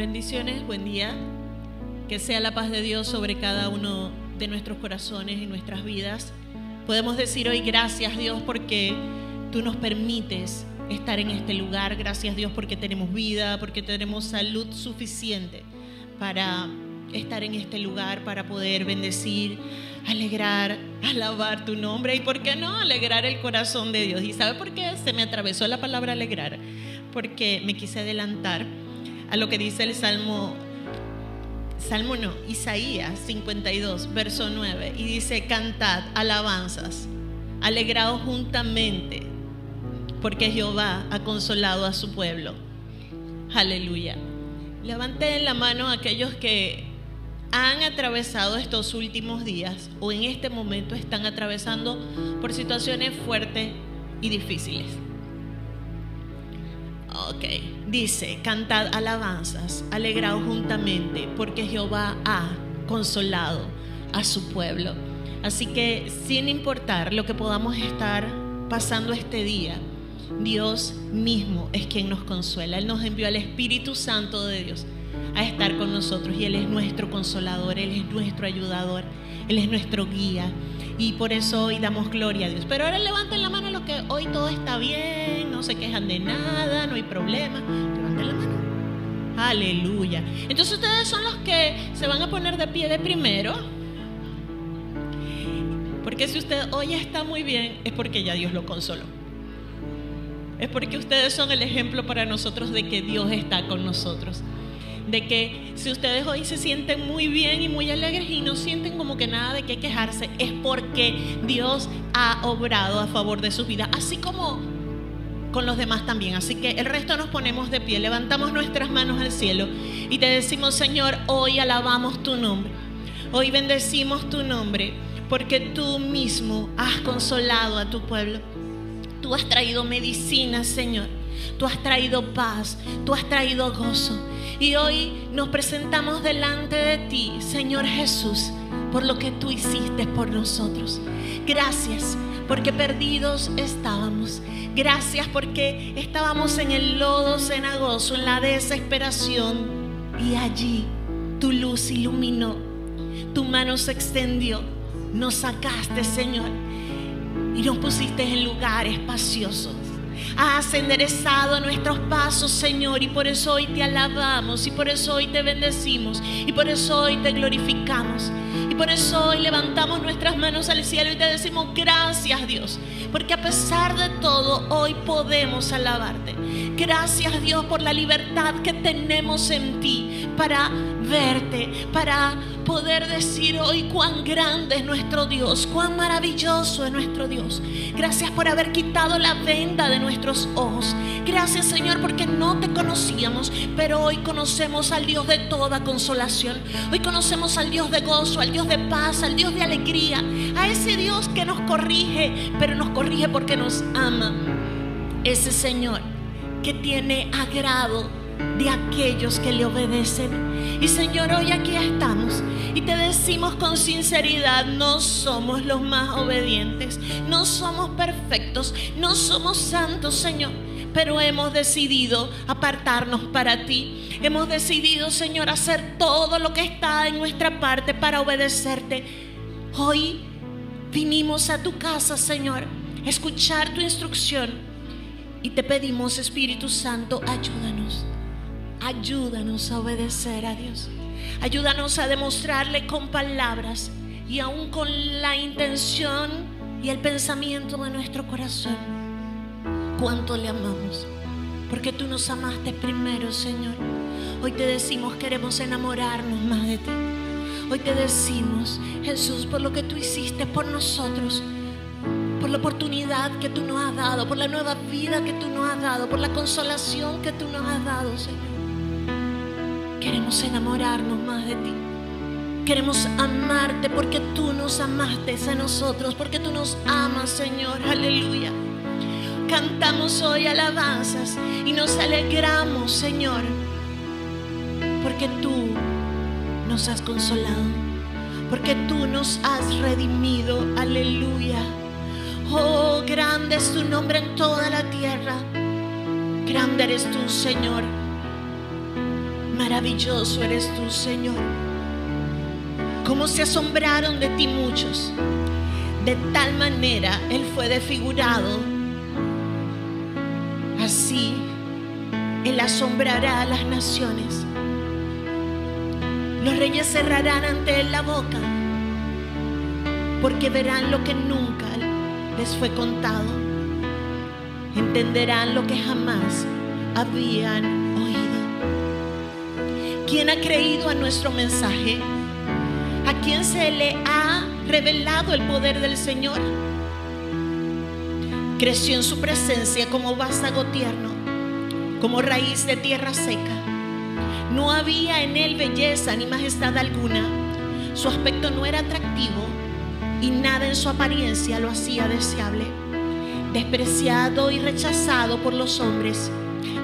Bendiciones, buen día. Que sea la paz de Dios sobre cada uno de nuestros corazones y nuestras vidas. Podemos decir hoy gracias Dios porque tú nos permites estar en este lugar. Gracias Dios porque tenemos vida, porque tenemos salud suficiente para estar en este lugar, para poder bendecir, alegrar, alabar tu nombre y, ¿por qué no?, alegrar el corazón de Dios. ¿Y sabe por qué se me atravesó la palabra alegrar? Porque me quise adelantar a lo que dice el Salmo, Salmo no, Isaías 52, verso 9, y dice, cantad alabanzas, alegraos juntamente, porque Jehová ha consolado a su pueblo. Aleluya. Levanten la mano a aquellos que han atravesado estos últimos días o en este momento están atravesando por situaciones fuertes y difíciles. Dice, cantad alabanzas, alegraos juntamente, porque Jehová ha consolado a su pueblo. Así que sin importar lo que podamos estar pasando este día, Dios mismo es quien nos consuela. Él nos envió al Espíritu Santo de Dios a estar con nosotros y Él es nuestro consolador, Él es nuestro ayudador, Él es nuestro guía. Y por eso hoy damos gloria a Dios. Pero ahora levanten la mano los que hoy todo está bien, no se quejan de nada, no hay problema. Levanten la mano. Aleluya. Entonces ustedes son los que se van a poner de pie de primero. Porque si usted hoy está muy bien, es porque ya Dios lo consoló. Es porque ustedes son el ejemplo para nosotros de que Dios está con nosotros de que si ustedes hoy se sienten muy bien y muy alegres y no sienten como que nada de qué quejarse, es porque Dios ha obrado a favor de sus vidas, así como con los demás también. Así que el resto nos ponemos de pie, levantamos nuestras manos al cielo y te decimos, Señor, hoy alabamos tu nombre, hoy bendecimos tu nombre, porque tú mismo has consolado a tu pueblo. Tú has traído medicina, Señor. Tú has traído paz, tú has traído gozo. Y hoy nos presentamos delante de ti, Señor Jesús, por lo que tú hiciste por nosotros. Gracias porque perdidos estábamos. Gracias porque estábamos en el lodo cenagoso, en la desesperación. Y allí tu luz iluminó, tu mano se extendió, nos sacaste, Señor, y nos pusiste en lugares espaciosos Has enderezado nuestros pasos, Señor, y por eso hoy te alabamos, y por eso hoy te bendecimos, y por eso hoy te glorificamos. Y por eso hoy levantamos nuestras manos al cielo y te decimos gracias Dios, porque a pesar de todo hoy podemos alabarte. Gracias Dios por la libertad que tenemos en ti para verte, para poder decir hoy cuán grande es nuestro Dios, cuán maravilloso es nuestro Dios. Gracias por haber quitado la venda de nuestros ojos. Gracias Señor porque no te conocíamos, pero hoy conocemos al Dios de toda consolación. Hoy conocemos al Dios de gozo, al Dios de paz, al Dios de alegría, a ese Dios que nos corrige, pero nos corrige porque nos ama. Ese Señor que tiene agrado de aquellos que le obedecen. Y Señor, hoy aquí estamos y te decimos con sinceridad, no somos los más obedientes, no somos perfectos, no somos santos, Señor. Pero hemos decidido apartarnos para ti. Hemos decidido, Señor, hacer todo lo que está en nuestra parte para obedecerte. Hoy vinimos a tu casa, Señor, escuchar tu instrucción. Y te pedimos, Espíritu Santo, ayúdanos. Ayúdanos a obedecer a Dios. Ayúdanos a demostrarle con palabras y aún con la intención y el pensamiento de nuestro corazón cuánto le amamos. Porque tú nos amaste primero, Señor. Hoy te decimos, queremos enamorarnos más de ti. Hoy te decimos, Jesús, por lo que tú hiciste por nosotros, por la oportunidad que tú nos has dado, por la nueva vida que tú nos has dado, por la consolación que tú nos has dado, Señor. Queremos enamorarnos más de ti. Queremos amarte porque tú nos amaste a nosotros, porque tú nos amas, Señor. Aleluya. Cantamos hoy alabanzas y nos alegramos, Señor, porque tú nos has consolado, porque tú nos has redimido. Aleluya. Oh, grande es tu nombre en toda la tierra. Grande eres tú, Señor maravilloso eres tú, Señor. Cómo se asombraron de ti muchos. De tal manera Él fue desfigurado. Así Él asombrará a las naciones. Los reyes cerrarán ante Él la boca porque verán lo que nunca les fue contado. Entenderán lo que jamás habían oído. ¿Quién ha creído a nuestro mensaje? ¿A quién se le ha revelado el poder del Señor? Creció en su presencia como vástago tierno, como raíz de tierra seca. No había en él belleza ni majestad alguna. Su aspecto no era atractivo y nada en su apariencia lo hacía deseable. Despreciado y rechazado por los hombres,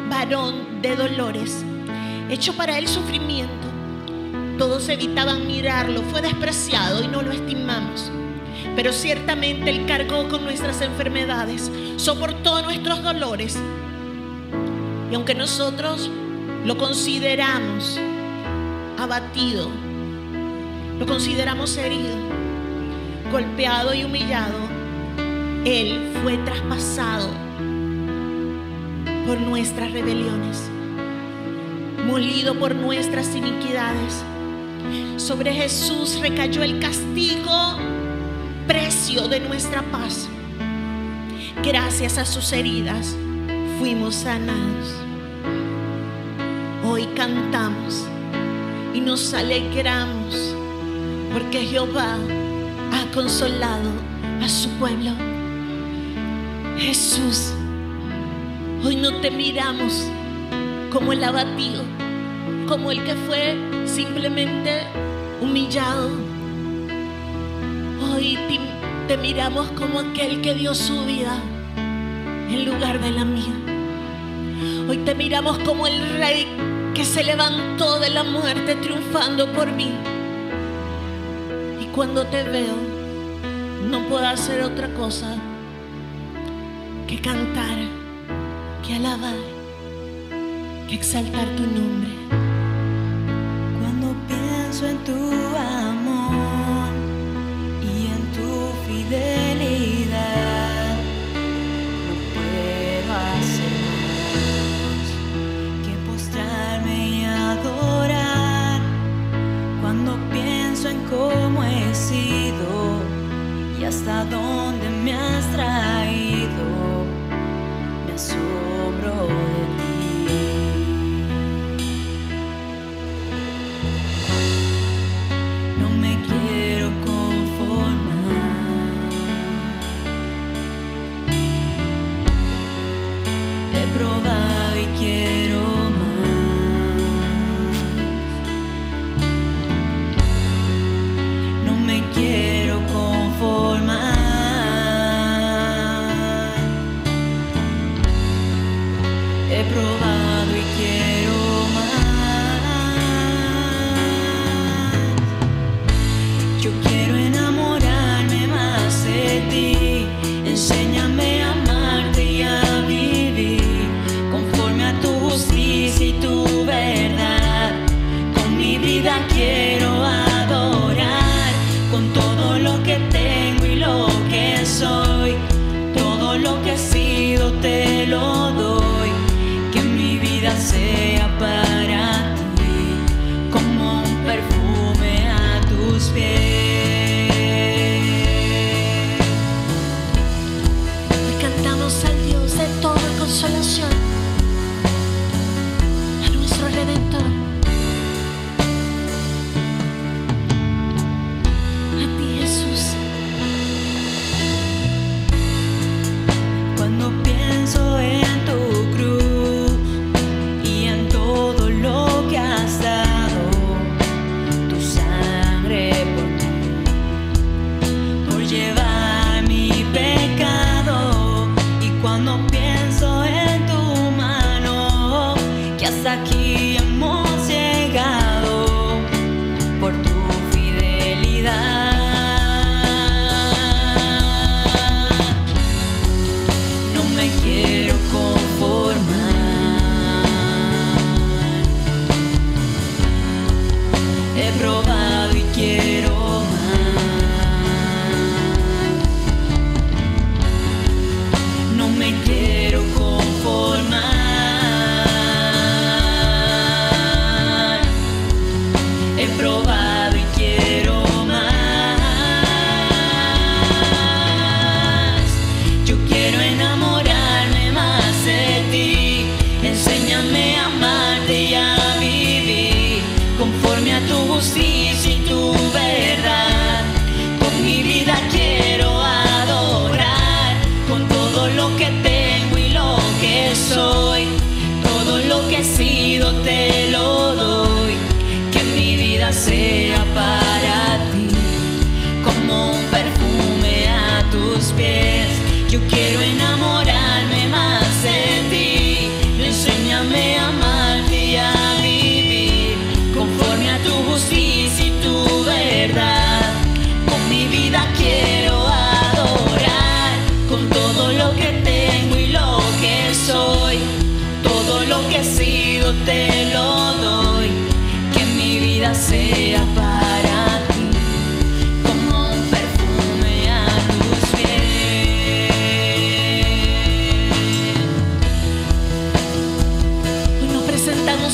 varón de dolores, hecho para él sufrimiento. Todos evitaban mirarlo, fue despreciado y no lo estimamos. Pero ciertamente Él cargó con nuestras enfermedades, soportó nuestros dolores. Y aunque nosotros lo consideramos abatido, lo consideramos herido, golpeado y humillado, Él fue traspasado por nuestras rebeliones, molido por nuestras iniquidades. Sobre Jesús recayó el castigo, precio de nuestra paz. Gracias a sus heridas fuimos sanados. Hoy cantamos y nos alegramos porque Jehová ha consolado a su pueblo. Jesús, hoy no te miramos como el abatido, como el que fue simplemente humillado. Hoy te, miramos como aquel que dio su vida en lugar de la mía. Hoy te miramos como el rey que se levantó de la muerte triunfando por mí. Y cuando te veo, no puedo hacer otra cosa que cantar, que alabar, que exaltar tu nombre.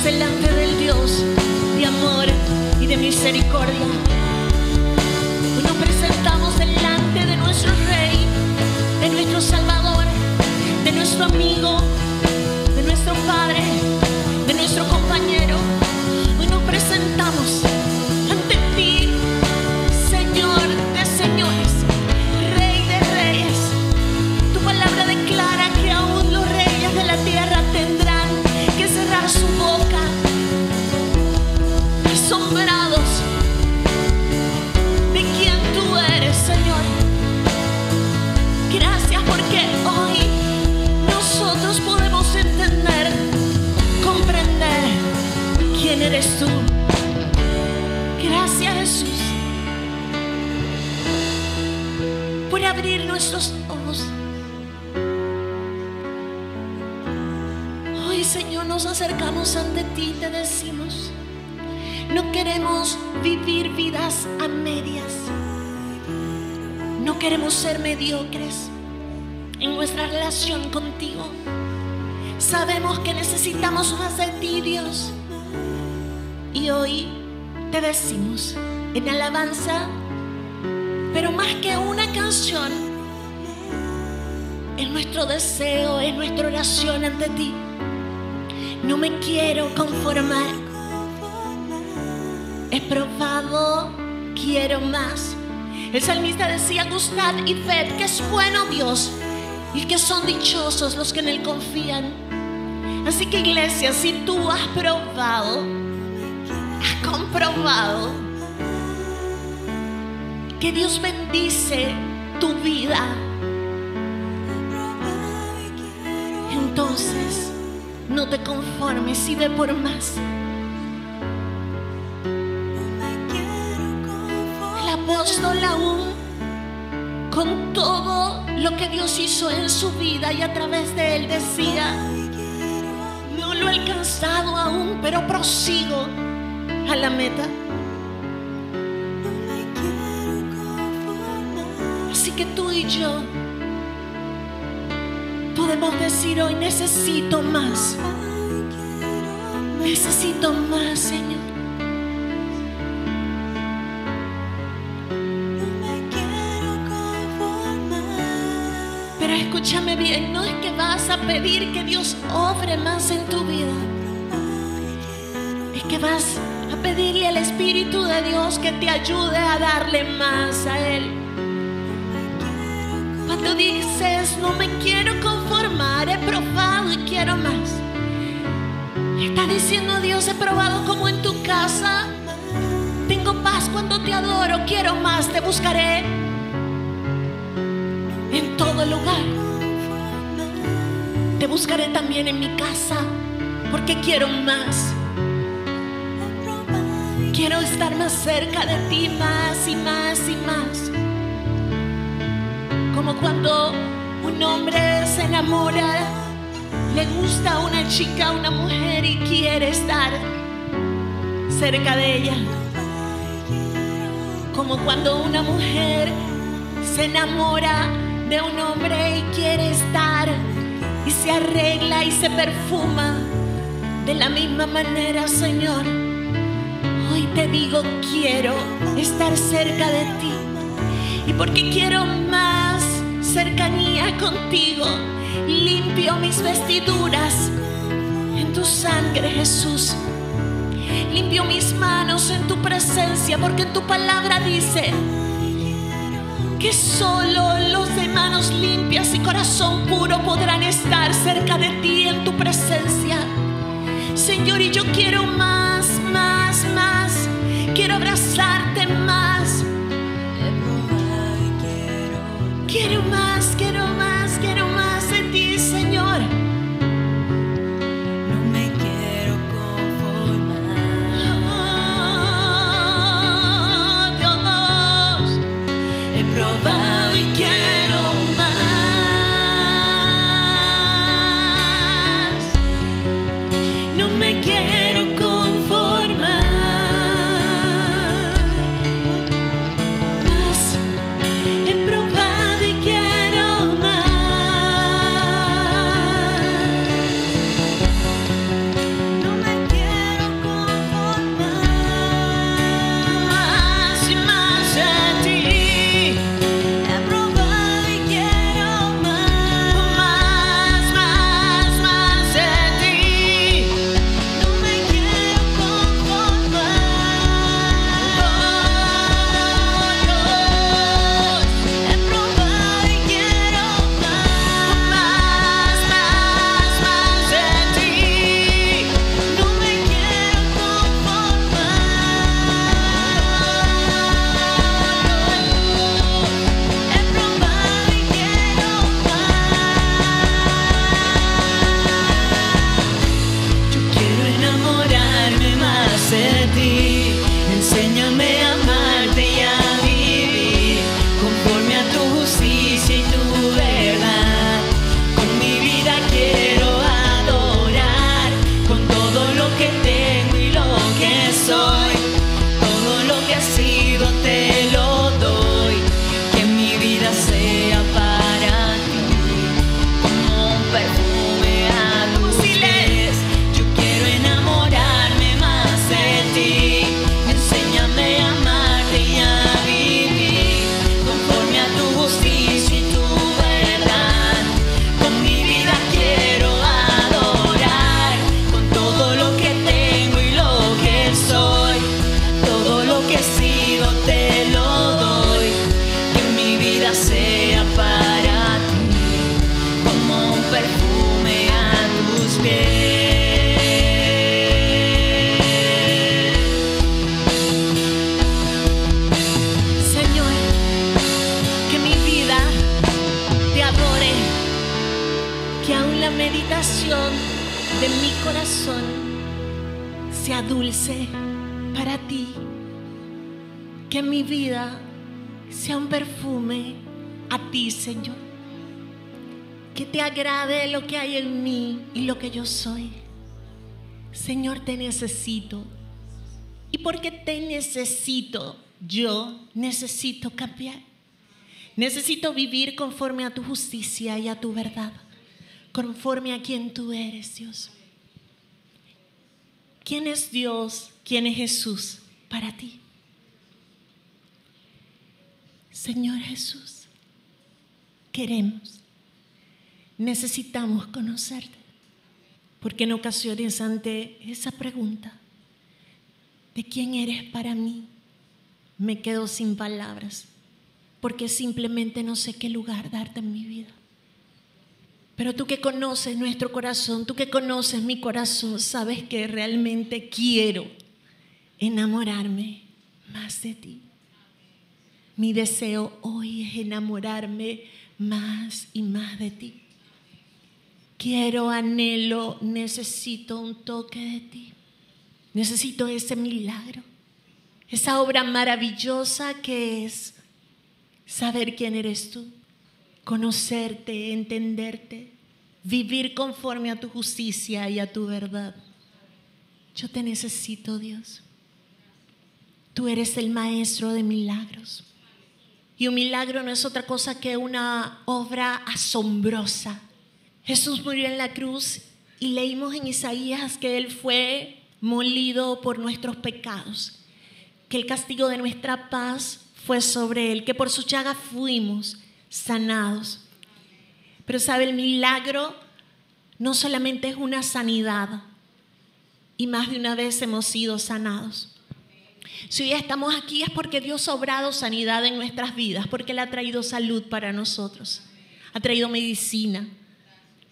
Delante del Dios de amor y de misericordia. Nos presentamos delante de nuestro Rey, de nuestro Salvador, de nuestro amigo, eres tú. Gracias Jesús por abrir nuestros ojos. Hoy, Señor, nos acercamos ante ti y te decimos, no queremos vivir vidas a medias. No queremos ser mediocres en nuestra relación contigo. Sabemos que necesitamos más de ti, Dios. Y hoy te decimos en alabanza, pero más que una canción, es nuestro deseo, es nuestra oración ante ti. No me quiero conformar. He probado, quiero más. El salmista decía, gustad y ved que es bueno Dios y que son dichosos los que en Él confían. Así que iglesia, si tú has probado, has comprobado que Dios bendice tu vida, entonces no te conformes y ve por más. El apóstol aún, con todo lo que Dios hizo en su vida y a través de él decía, no lo he alcanzado aún, pero prosigo a la meta. Así que tú y yo podemos decir hoy, necesito más. Necesito más, Señor. Pero escúchame bien, no es que vas a pedir que Dios obre más en tu vida. Es que vas pedirle al Espíritu de Dios que te ayude a darle más a Él. Cuando dices, no me quiero conformar, he probado y quiero más. Está diciendo Dios, he probado como en tu casa. Tengo paz cuando te adoro, quiero más, te buscaré en todo lugar. Te buscaré también en mi casa, porque quiero más. Quiero estar más cerca de ti, más y más y más. Como cuando un hombre se enamora, le gusta una chica, una mujer y quiere estar cerca de ella. Como cuando una mujer se enamora de un hombre y quiere estar y se arregla y se perfuma de la misma manera, Señor. Hoy te digo, quiero estar cerca de ti. Y porque quiero más cercanía contigo, limpio mis vestiduras en tu sangre, Jesús. Limpio mis manos en tu presencia, porque tu palabra dice que solo los de manos limpias y corazón puro podrán estar cerca de ti en tu presencia. Señor, y yo quiero más, más, más. Quiero abrazarte más. Quiero más, vida sea un perfume a ti, Señor, que te agrade lo que hay en mí y lo que yo soy. Señor, te necesito. Y porque te necesito, yo necesito cambiar. Necesito vivir conforme a tu justicia y a tu verdad, conforme a quien tú eres, Dios. ¿Quién es Dios? ¿Quién es Jesús para ti? Señor Jesús, queremos, necesitamos conocerte, porque en ocasiones ante esa pregunta, ¿de quién eres para mí? Me quedo sin palabras, porque simplemente no sé qué lugar darte en mi vida. Pero tú que conoces nuestro corazón, tú que conoces mi corazón, sabes que realmente quiero enamorarme más de ti. Mi deseo hoy es enamorarme más y más de ti. Quiero, anhelo, necesito un toque de ti. Necesito ese milagro, esa obra maravillosa que es saber quién eres tú, conocerte, entenderte, vivir conforme a tu justicia y a tu verdad. Yo te necesito, Dios. Tú eres el maestro de milagros. Y un milagro no es otra cosa que una obra asombrosa. Jesús murió en la cruz y leímos en Isaías que Él fue molido por nuestros pecados, que el castigo de nuestra paz fue sobre Él, que por su llaga fuimos sanados. Pero sabe, el milagro no solamente es una sanidad, y más de una vez hemos sido sanados. Si hoy estamos aquí es porque Dios ha obrado sanidad en nuestras vidas, porque Él ha traído salud para nosotros, ha traído medicina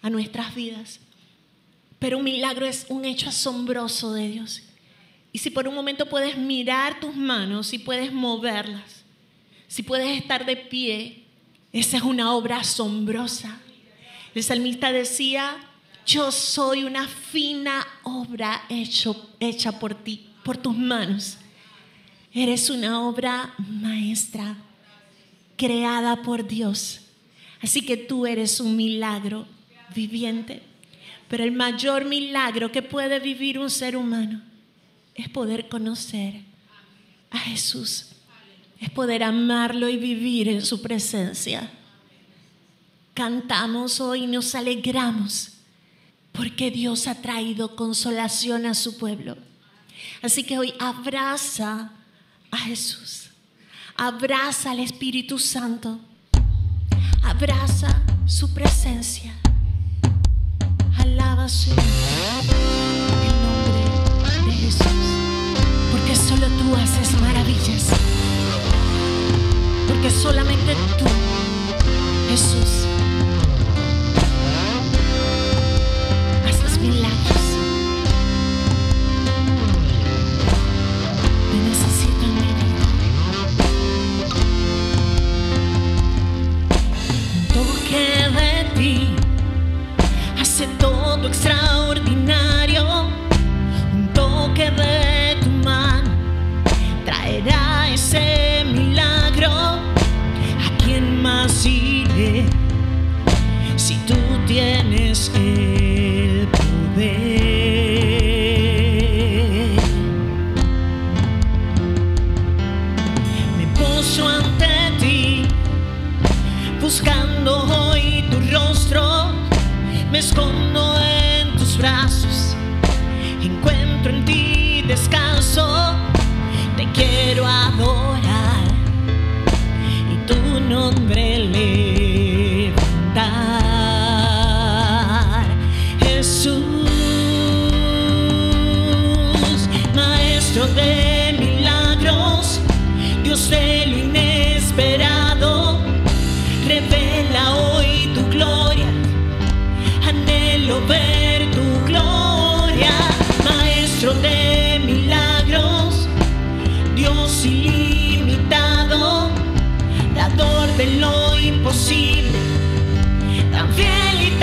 a nuestras vidas. Pero un milagro es un hecho asombroso de Dios. Y si por un momento puedes mirar tus manos, si puedes moverlas, si puedes estar de pie, esa es una obra asombrosa. El salmista decía, yo soy una fina obra hecha por ti, por tus manos. Eres una obra maestra, creada por Dios. Así que tú eres un milagro viviente. Pero el mayor milagro que puede vivir un ser humano es poder conocer a Jesús. Es poder amarlo y vivir en su presencia. Cantamos hoy y nos alegramos porque Dios ha traído consolación a su pueblo. Así que hoy abraza a Jesús, abraza al Espíritu Santo, abraza su presencia, alaba su el nombre de Jesús, porque solo tú haces maravillas, porque solamente tú, Jesús, haces milagros. Extraordinario. Un toque de tu mano traerá ese milagro. ¿A quién más iré si tú tienes el poder? me puso ante ti, buscando hoy tu rostro, me escondo en encuentro en ti descanso, te quiero adorar y tu nombre levantar. Ilimitado, dador de lo imposible, tan fiel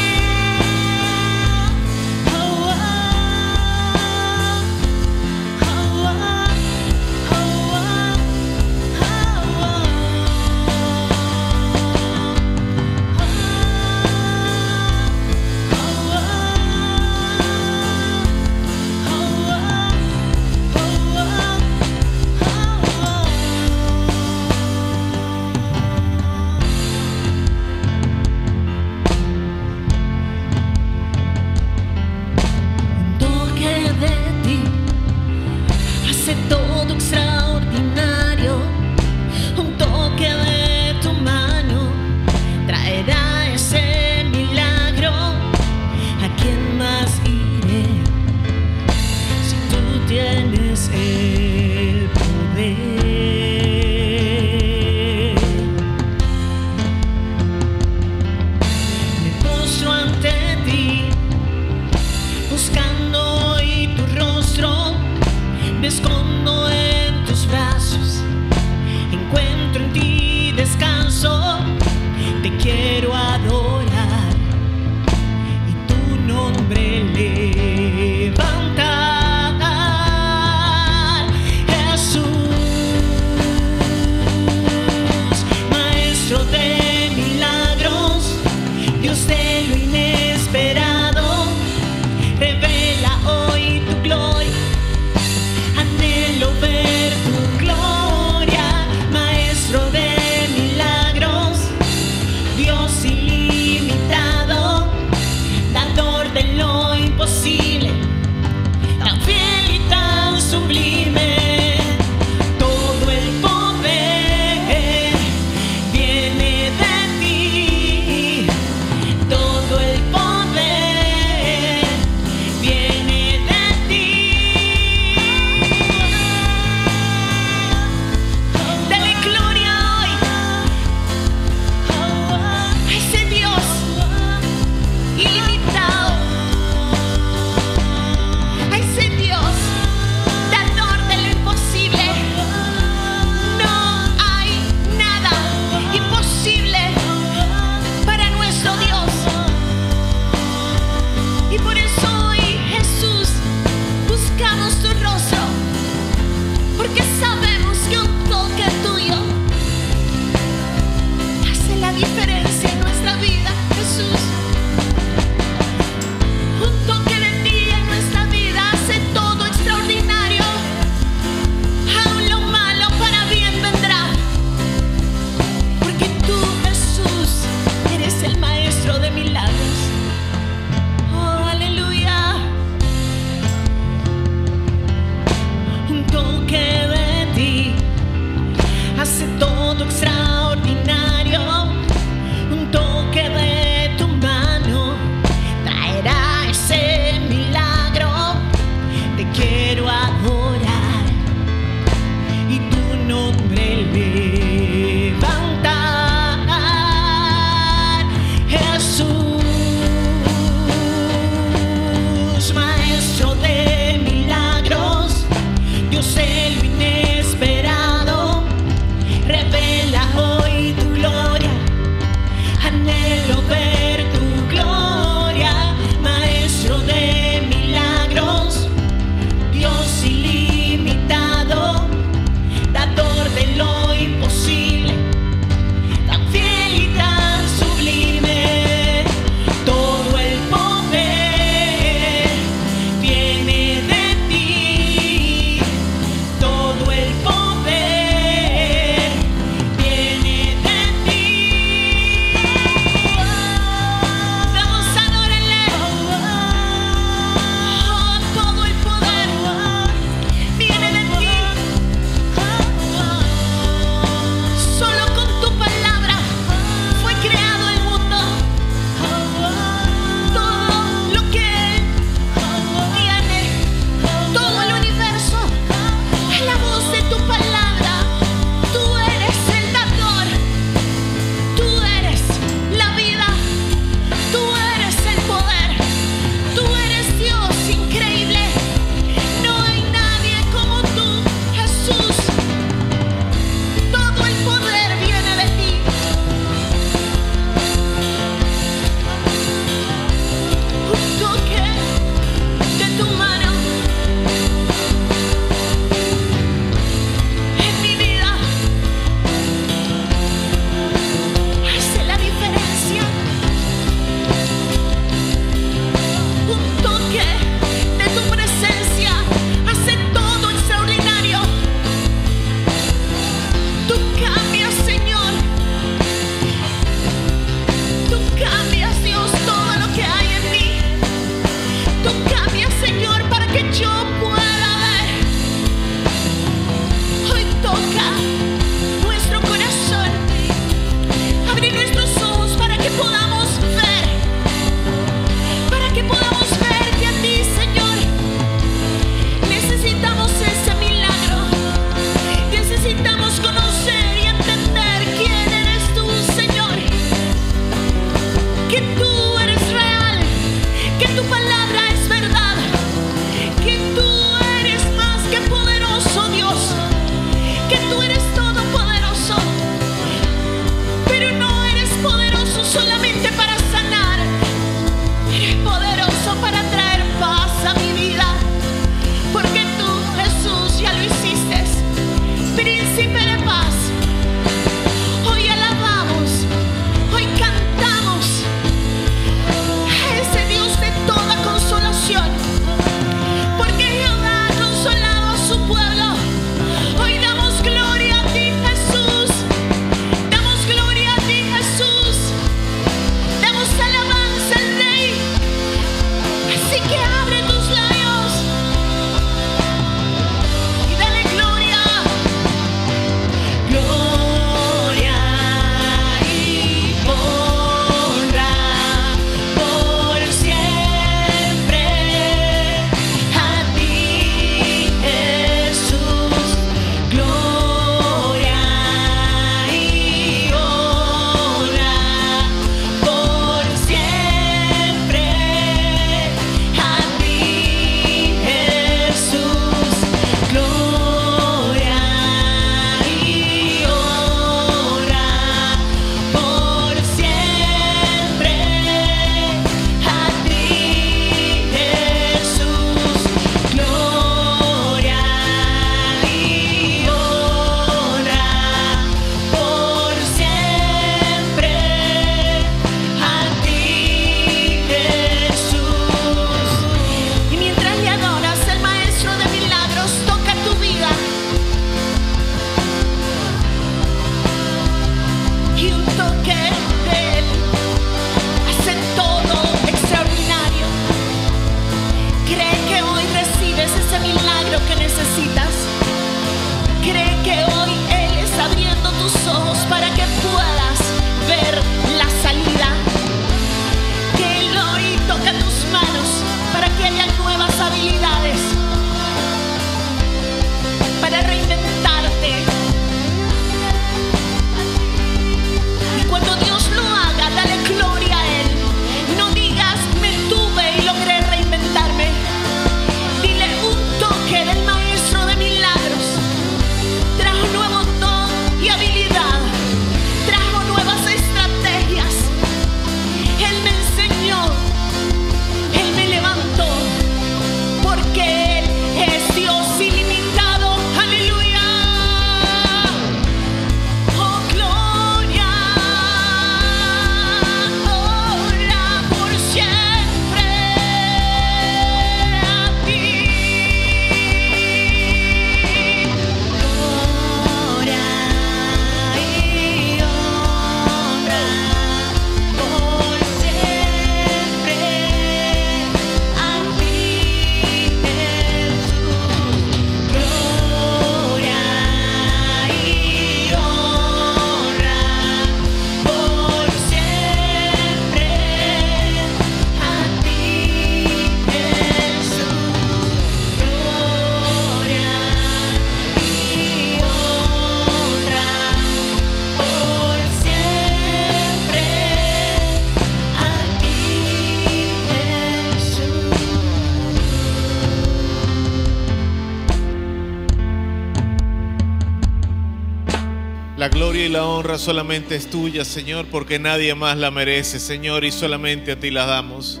solamente es tuya, Señor, porque nadie más la merece, Señor, y solamente a ti la damos.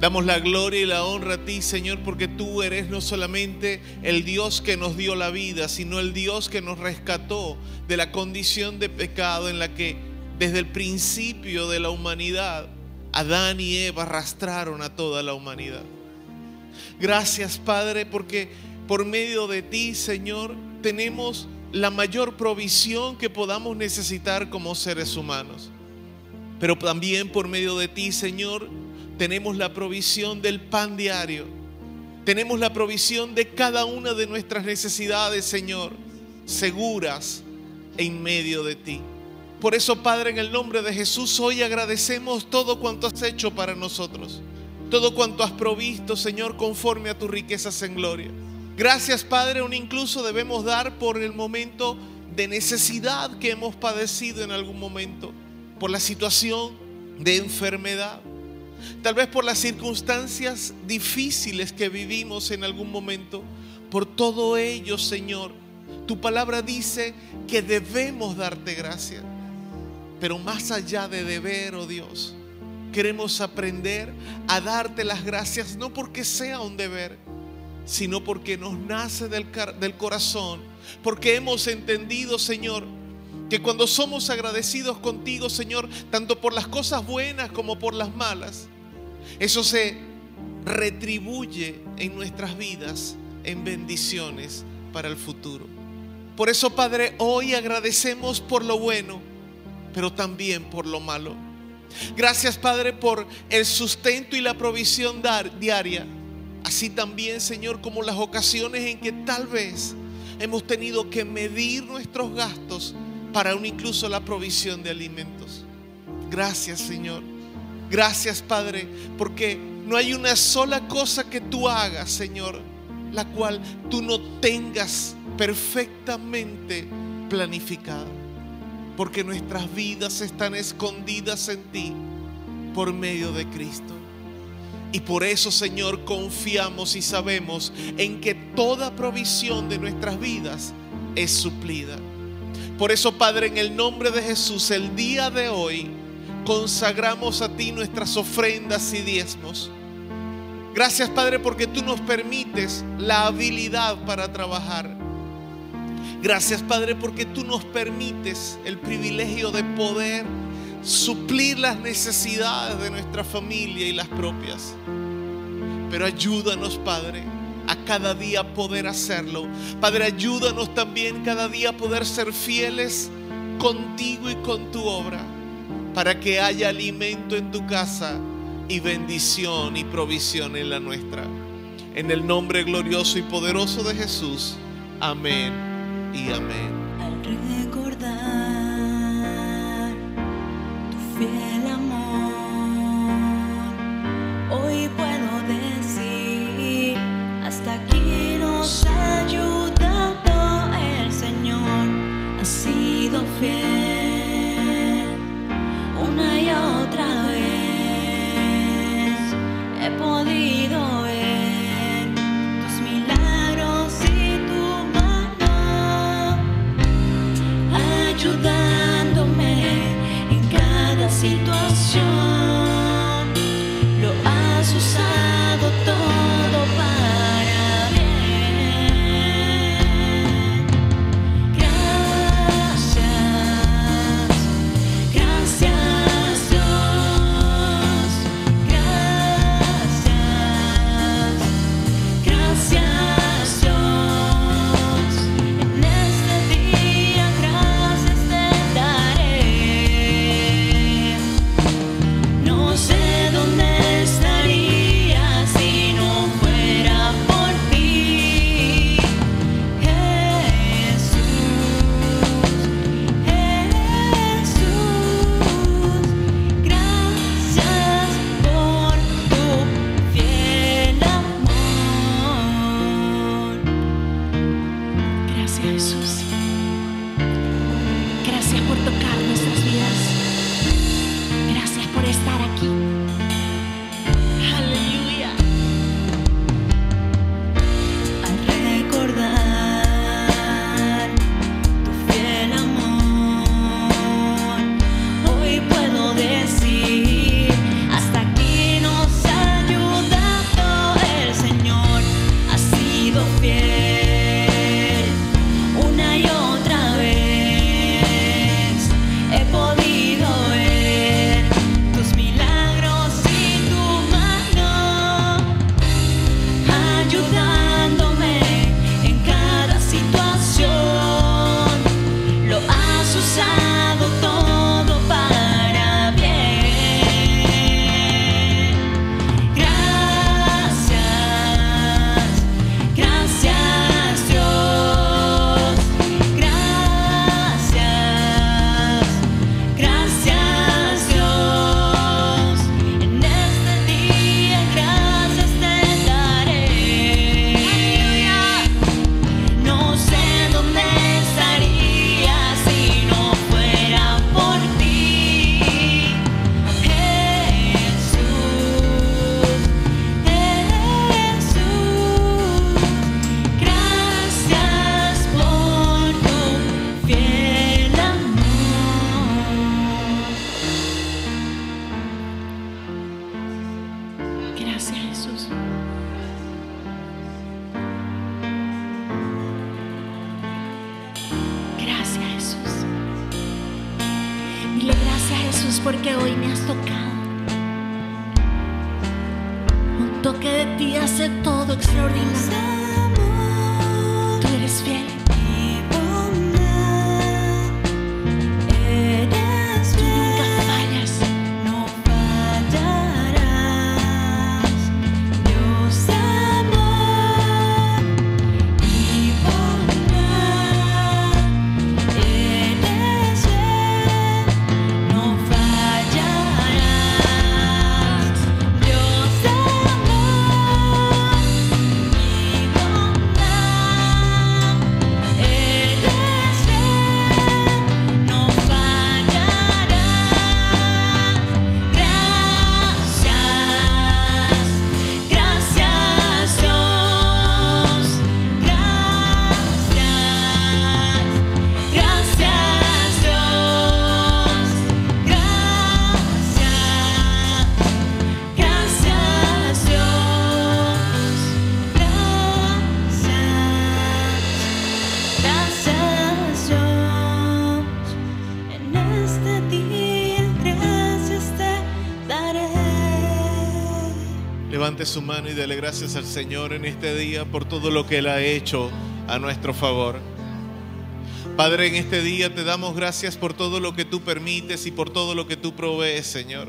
Damos la gloria y la honra a ti, Señor, porque tú eres no solamente el Dios que nos dio la vida, sino el Dios que nos rescató de la condición de pecado en la que desde el principio de la humanidad, Adán y Eva arrastraron a toda la humanidad. Gracias, Padre, porque por medio de ti, Señor, tenemos la mayor provisión que podamos necesitar como seres humanos. Pero también por medio de ti, Señor, tenemos la provisión del pan diario. Tenemos la provisión de cada una de nuestras necesidades, Señor, seguras en medio de ti. Por eso, Padre, en el nombre de Jesús, hoy agradecemos todo cuanto has hecho para nosotros. Todo cuanto has provisto, Señor, conforme a tus riquezas en gloria. Gracias, Padre, aún incluso debemos dar por el momento de necesidad que hemos padecido en algún momento, por la situación de enfermedad, tal vez por las circunstancias difíciles que vivimos en algún momento. Por todo ello, Señor, tu palabra dice que debemos darte gracias. Pero más allá de deber, oh Dios, queremos aprender a darte las gracias, no porque sea un deber, sino porque nos nace del, del corazón, porque hemos entendido, Señor, que cuando somos agradecidos contigo, Señor, tanto por las cosas buenas como por las malas, eso se retribuye en nuestras vidas en bendiciones para el futuro. Por eso, Padre, hoy agradecemos por lo bueno, pero también por lo malo. Gracias, Padre, por el sustento y la provisión diaria Así también, Señor, como las ocasiones en que tal vez hemos tenido que medir nuestros gastos para un incluso la provisión de alimentos. Gracias, Señor. Gracias, Padre, porque no hay una sola cosa que tú hagas, Señor, la cual tú no tengas perfectamente planificada. Porque nuestras vidas están escondidas en ti por medio de Cristo. Y por eso, Señor, confiamos y sabemos en que toda provisión de nuestras vidas es suplida. Por eso, Padre, en el nombre de Jesús, el día de hoy consagramos a ti nuestras ofrendas y diezmos. Gracias, Padre, porque tú nos permites la habilidad para trabajar. Gracias, Padre, porque tú nos permites el privilegio de poder suplir las necesidades de nuestra familia y las propias. Pero ayúdanos, Padre, a cada día poder hacerlo. Padre, ayúdanos también cada día a poder ser fieles contigo y con tu obra, para que haya alimento en tu casa y bendición y provisión en la nuestra. En el nombre glorioso y poderoso de Jesús. Amén y amén. Fiel amor. Hoy puedo decir, hasta aquí nos ha ayudado el Señor, ha sido fiel una y otra vez. He podido ver Levante su mano y dele gracias al Señor en este día por todo lo que Él ha hecho a nuestro favor. Padre, en este día te damos gracias por todo lo que tú permites y por todo lo que tú provees, Señor.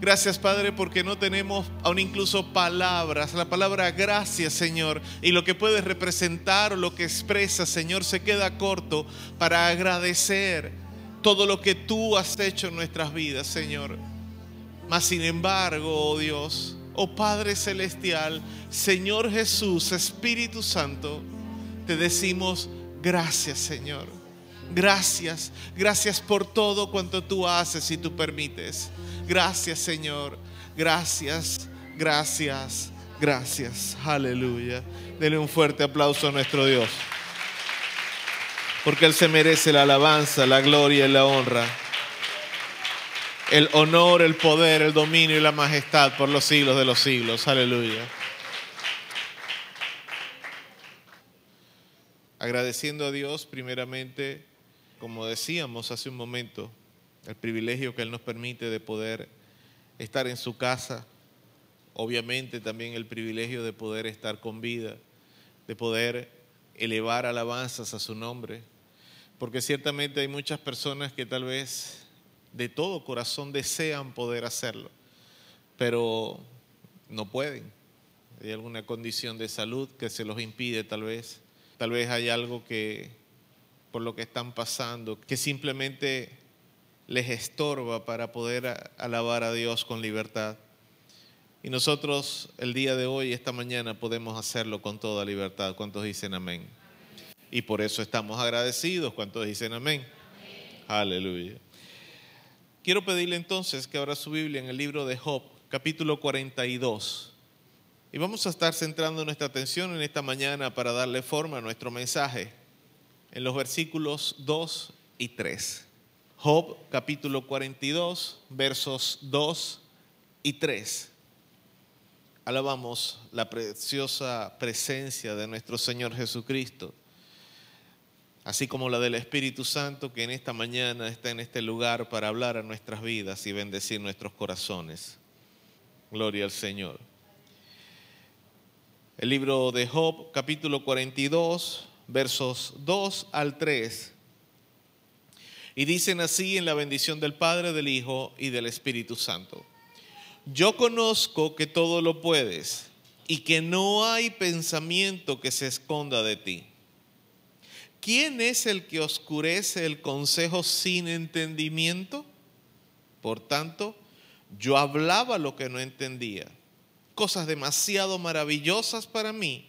Gracias, Padre, porque no tenemos aún incluso palabras. La palabra gracias, Señor, y lo que puedes representar o lo que expresa, Señor, se queda corto para agradecer todo lo que tú has hecho en nuestras vidas, Señor. Mas sin embargo, oh Dios, oh Padre Celestial, Señor Jesús, Espíritu Santo, te decimos gracias, Señor. Gracias, gracias por todo cuanto tú haces y tú permites. Gracias, Señor. Gracias, gracias, gracias. Aleluya. Dele un fuerte aplauso a nuestro Dios. Porque Él se merece la alabanza, la gloria y la honra el honor, el poder, el dominio y la majestad por los siglos de los siglos. Aleluya. Agradeciendo a Dios primeramente, como decíamos hace un momento, el privilegio que Él nos permite de poder estar en su casa, obviamente también el privilegio de poder estar con vida, de poder elevar alabanzas a su nombre, porque ciertamente hay muchas personas que tal vez de todo corazón desean poder hacerlo, pero no pueden. Hay alguna condición de salud que se los impide tal vez. Tal vez hay algo que por lo que están pasando que simplemente les estorba para poder alabar a Dios con libertad. Y nosotros el día de hoy, esta mañana, podemos hacerlo con toda libertad. ¿Cuántos dicen amén? Y por eso estamos agradecidos. ¿Cuántos dicen amén? Aleluya. Quiero pedirle entonces que abra su Biblia en el libro de Job, capítulo 42. Y vamos a estar centrando nuestra atención en esta mañana para darle forma a nuestro mensaje en los versículos 2 y 3. Job, capítulo 42, versos 2 y 3. Alabamos la preciosa presencia de nuestro Señor Jesucristo así como la del Espíritu Santo que en esta mañana está en este lugar para hablar a nuestras vidas y bendecir nuestros corazones. Gloria al Señor. El libro de Job, capítulo 42, versos 2 al 3. Y dicen así en la bendición del Padre, del Hijo y del Espíritu Santo. Yo conozco que todo lo puedes y que no hay pensamiento que se esconda de ti. ¿Quién es el que oscurece el consejo sin entendimiento? Por tanto, yo hablaba lo que no entendía, cosas demasiado maravillosas para mí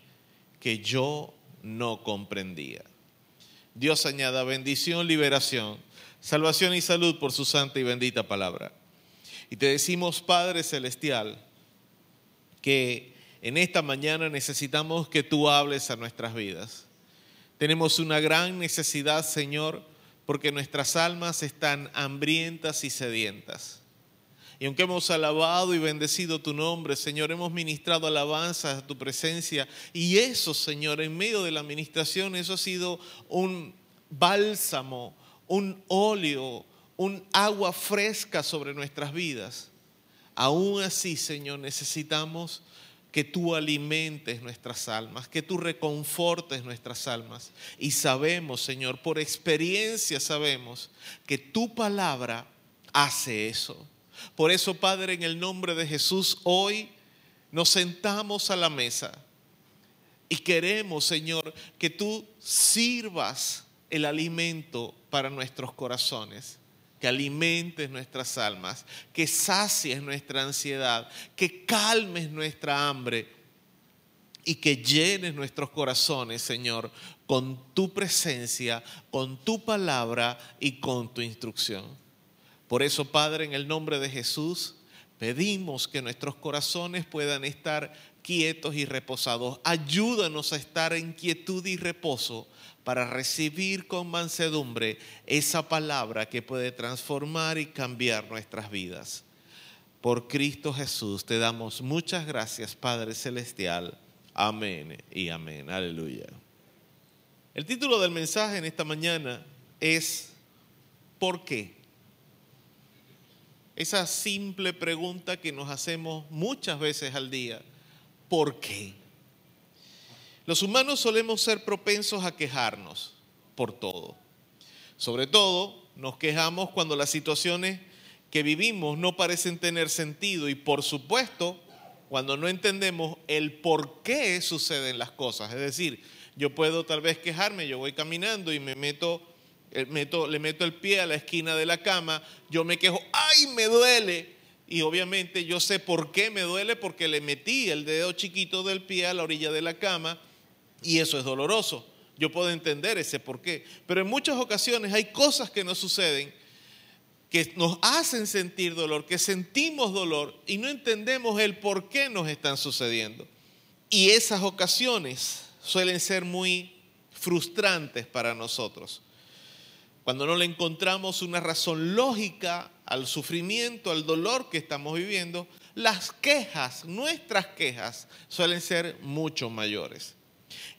que yo no comprendía. Dios añada bendición, liberación, salvación y salud por su santa y bendita palabra. Y te decimos, Padre Celestial, que en esta mañana necesitamos que tú hables a nuestras vidas. Tenemos una gran necesidad, Señor, porque nuestras almas están hambrientas y sedientas. Y aunque hemos alabado y bendecido tu nombre, Señor, hemos ministrado alabanzas a tu presencia. Y eso, Señor, en medio de la administración, eso ha sido un bálsamo, un óleo, un agua fresca sobre nuestras vidas, aún así, Señor, necesitamos que tú alimentes nuestras almas, que tú reconfortes nuestras almas. Y sabemos, Señor, por experiencia sabemos que tu palabra hace eso. Por eso, Padre, en el nombre de Jesús, hoy nos sentamos a la mesa y queremos, Señor, que tú sirvas el alimento para nuestros corazones, que alimentes nuestras almas, que sacies nuestra ansiedad, que calmes nuestra hambre y que llenes nuestros corazones, Señor, con tu presencia, con tu palabra y con tu instrucción. Por eso, Padre, en el nombre de Jesús, pedimos que nuestros corazones puedan estar quietos y reposados. Ayúdanos a estar en quietud y reposo para recibir con mansedumbre esa palabra que puede transformar y cambiar nuestras vidas. Por Cristo Jesús te damos muchas gracias, Padre Celestial. Amén y amén. Aleluya. El título del mensaje en esta mañana es ¿Por qué? Esa simple pregunta que nos hacemos muchas veces al día. ¿Por qué? Los humanos solemos ser propensos a quejarnos por todo. Sobre todo, nos quejamos cuando las situaciones que vivimos no parecen tener sentido y por supuesto, cuando no entendemos el por qué suceden las cosas. Es decir, yo puedo tal vez quejarme, yo voy caminando y me meto, eh, meto, le meto el pie a la esquina de la cama, yo me quejo, ¡ay, me duele! Y obviamente yo sé por qué me duele porque le metí el dedo chiquito del pie a la orilla de la cama y eso es doloroso. Yo puedo entender ese por qué. Pero en muchas ocasiones hay cosas que nos suceden que nos hacen sentir dolor, que sentimos dolor y no entendemos el por qué nos están sucediendo. Y esas ocasiones suelen ser muy frustrantes para nosotros. Cuando no le encontramos una razón lógica al sufrimiento, al dolor que estamos viviendo, las quejas, nuestras quejas, suelen ser mucho mayores.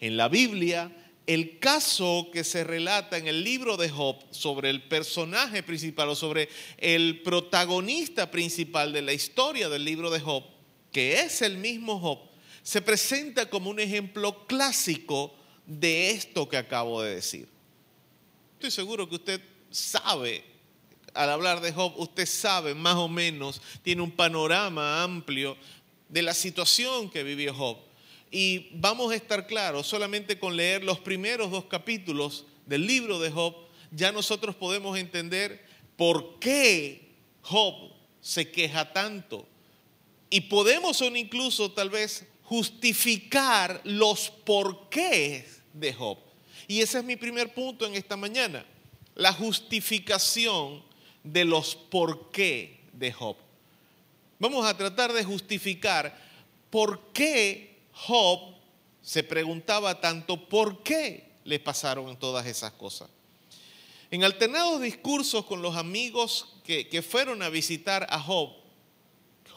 En la Biblia, el caso que se relata en el libro de Job sobre el personaje principal o sobre el protagonista principal de la historia del libro de Job, que es el mismo Job, se presenta como un ejemplo clásico de esto que acabo de decir. Estoy seguro que usted sabe, al hablar de Job, usted sabe más o menos, tiene un panorama amplio de la situación que vivió Job. Y vamos a estar claros, solamente con leer los primeros dos capítulos del libro de Job, ya nosotros podemos entender por qué Job se queja tanto. Y podemos incluso tal vez justificar los porqués de Job. Y ese es mi primer punto en esta mañana, la justificación de los porqué de Job. Vamos a tratar de justificar por qué Job se preguntaba tanto por qué le pasaron todas esas cosas. En alternados discursos con los amigos que, que fueron a visitar a Job,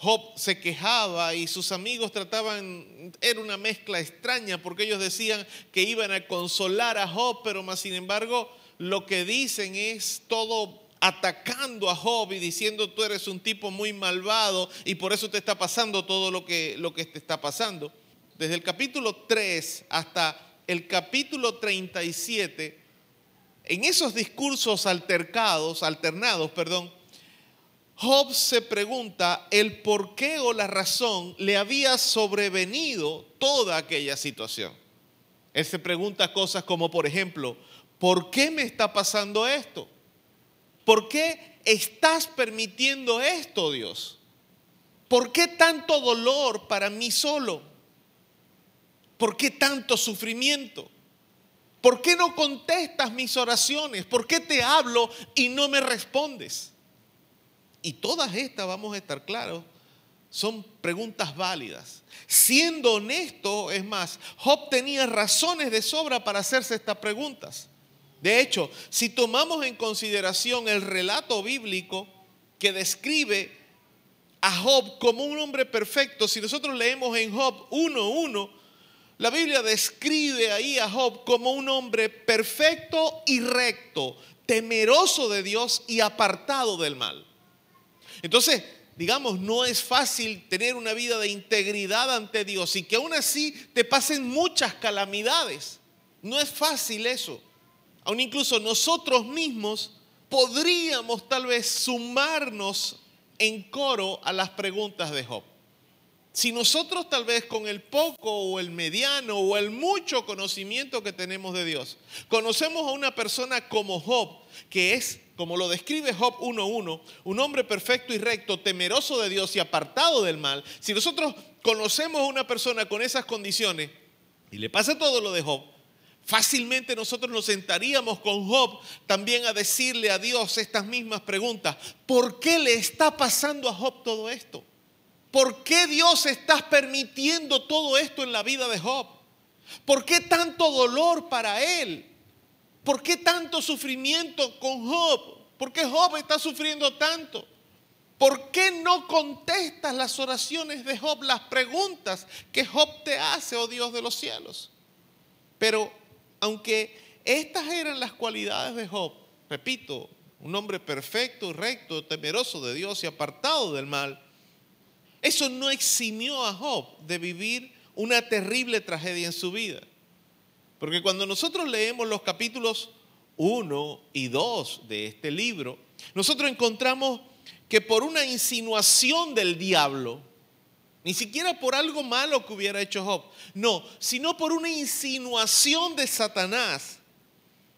Job se quejaba y sus amigos trataban, era una mezcla extraña porque ellos decían que iban a consolar a Job, pero más sin embargo lo que dicen es todo atacando a Job y diciendo tú eres un tipo muy malvado y por eso te está pasando todo lo que, lo que te está pasando desde el capítulo 3 hasta el capítulo 37, en esos discursos altercados, alternados, perdón, Job se pregunta el por qué o la razón le había sobrevenido toda aquella situación. Él se pregunta cosas como, por ejemplo, ¿por qué me está pasando esto? ¿Por qué estás permitiendo esto, Dios? ¿Por qué tanto dolor para mí solo? ¿Por qué tanto sufrimiento? ¿Por qué no contestas mis oraciones? ¿Por qué te hablo y no me respondes? Y todas estas, vamos a estar claros, son preguntas válidas. Siendo honesto, es más, Job tenía razones de sobra para hacerse estas preguntas. De hecho, si tomamos en consideración el relato bíblico que describe a Job como un hombre perfecto, si nosotros leemos en Job 1.1, la Biblia describe ahí a Job como un hombre perfecto y recto, temeroso de Dios y apartado del mal. Entonces, digamos, no es fácil tener una vida de integridad ante Dios y que aún así te pasen muchas calamidades. No es fácil eso. Aún incluso nosotros mismos podríamos tal vez sumarnos en coro a las preguntas de Job. Si nosotros tal vez con el poco o el mediano o el mucho conocimiento que tenemos de Dios, conocemos a una persona como Job, que es, como lo describe Job 1.1, un hombre perfecto y recto, temeroso de Dios y apartado del mal, si nosotros conocemos a una persona con esas condiciones y le pasa todo lo de Job, Fácilmente nosotros nos sentaríamos con Job también a decirle a Dios estas mismas preguntas. ¿Por qué le está pasando a Job todo esto? ¿Por qué Dios está permitiendo todo esto en la vida de Job? ¿Por qué tanto dolor para él? ¿Por qué tanto sufrimiento con Job? ¿Por qué Job está sufriendo tanto? ¿Por qué no contestas las oraciones de Job, las preguntas que Job te hace, oh Dios de los cielos? Pero aunque estas eran las cualidades de Job, repito, un hombre perfecto, recto, temeroso de Dios y apartado del mal, eso no eximió a Job de vivir una terrible tragedia en su vida. Porque cuando nosotros leemos los capítulos 1 y 2 de este libro, nosotros encontramos que por una insinuación del diablo, ni siquiera por algo malo que hubiera hecho Job. No, sino por una insinuación de Satanás.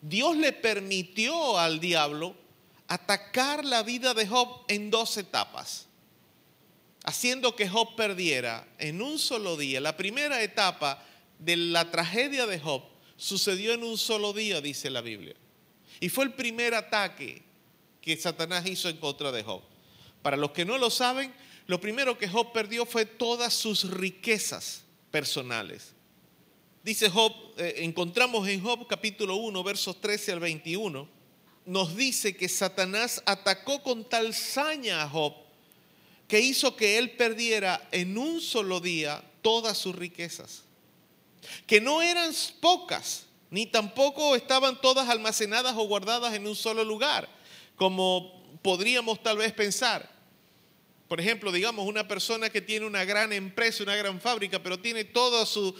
Dios le permitió al diablo atacar la vida de Job en dos etapas, haciendo que Job perdiera en un solo día. La primera etapa de la tragedia de Job sucedió en un solo día, dice la Biblia. Y fue el primer ataque que Satanás hizo en contra de Job. Para los que no lo saben, lo primero que Job perdió fue todas sus riquezas personales. Dice Job, eh, encontramos en Job capítulo 1, versos 13 al 21, nos dice que Satanás atacó con tal saña a Job que hizo que él perdiera en un solo día todas sus riquezas. Que no eran pocas, ni tampoco estaban todas almacenadas o guardadas en un solo lugar, como podríamos tal vez pensar. Por ejemplo, digamos, una persona que tiene una gran empresa, una gran fábrica, pero tiene toda su,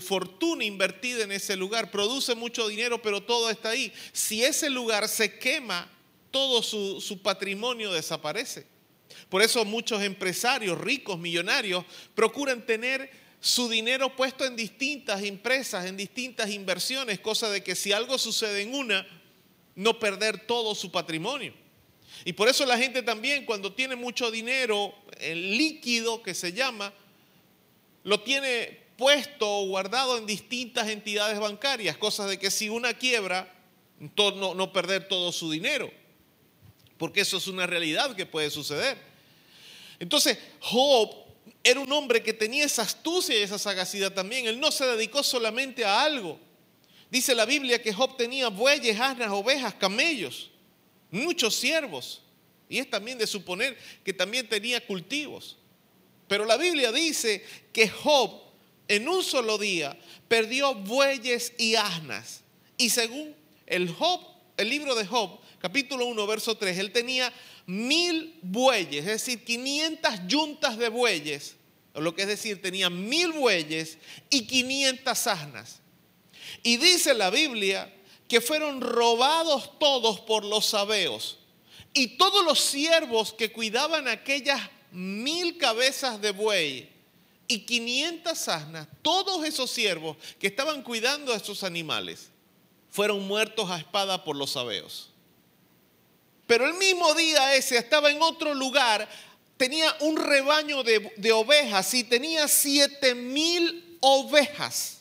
fortuna invertida en ese lugar, produce mucho dinero, pero todo está ahí. Si ese lugar se quema, todo su, su patrimonio desaparece. Por eso muchos empresarios ricos, millonarios, procuran tener su dinero puesto en distintas empresas, en distintas inversiones, cosa de que si algo sucede en una, no perder todo su patrimonio. Y por eso la gente también cuando tiene mucho dinero, el líquido que se llama, lo tiene puesto o guardado en distintas entidades bancarias, cosas de que si una quiebra, no perder todo su dinero, porque eso es una realidad que puede suceder. Entonces, Job era un hombre que tenía esa astucia y esa sagacidad también. Él no se dedicó solamente a algo. Dice la Biblia que Job tenía bueyes, asnas, ovejas, camellos muchos siervos. Y es también de suponer que también tenía cultivos. Pero la Biblia dice que Job en un solo día perdió bueyes y asnas. Y según el Job, el libro de Job, capítulo 1, verso 3, él tenía mil bueyes, es decir, 500 yuntas de bueyes, o lo que es decir, tenía mil bueyes y 500 asnas. Y dice la Biblia que fueron robados todos por los sabeos. Y todos los siervos que cuidaban aquellas mil cabezas de buey y 500 asnas, todos esos siervos que estaban cuidando a esos animales, fueron muertos a espada por los sabeos. Pero el mismo día ese estaba en otro lugar, tenía un rebaño de, de ovejas y tenía siete mil ovejas.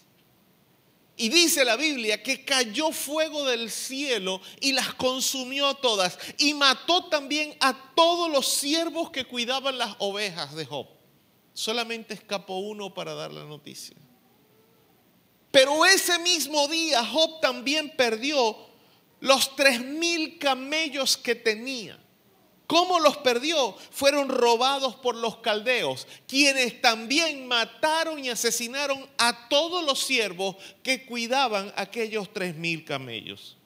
Y dice la Biblia que cayó fuego del cielo y las consumió todas. Y mató también a todos los siervos que cuidaban las ovejas de Job. Solamente escapó uno para dar la noticia. Pero ese mismo día Job también perdió los tres mil camellos que tenía. ¿Cómo los perdió? Fueron robados por los caldeos, quienes también mataron y asesinaron a todos los siervos que cuidaban aquellos tres mil camellos.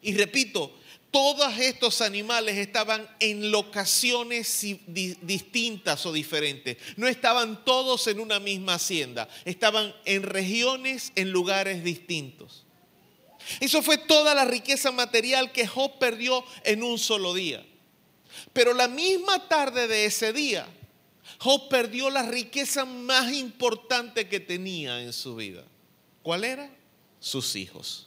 Y repito, todos estos animales estaban en locaciones distintas o diferentes. No estaban todos en una misma hacienda, estaban en regiones, en lugares distintos. Eso fue toda la riqueza material que Job perdió en un solo día. Pero la misma tarde de ese día, Job perdió la riqueza más importante que tenía en su vida. ¿Cuál era? Sus hijos.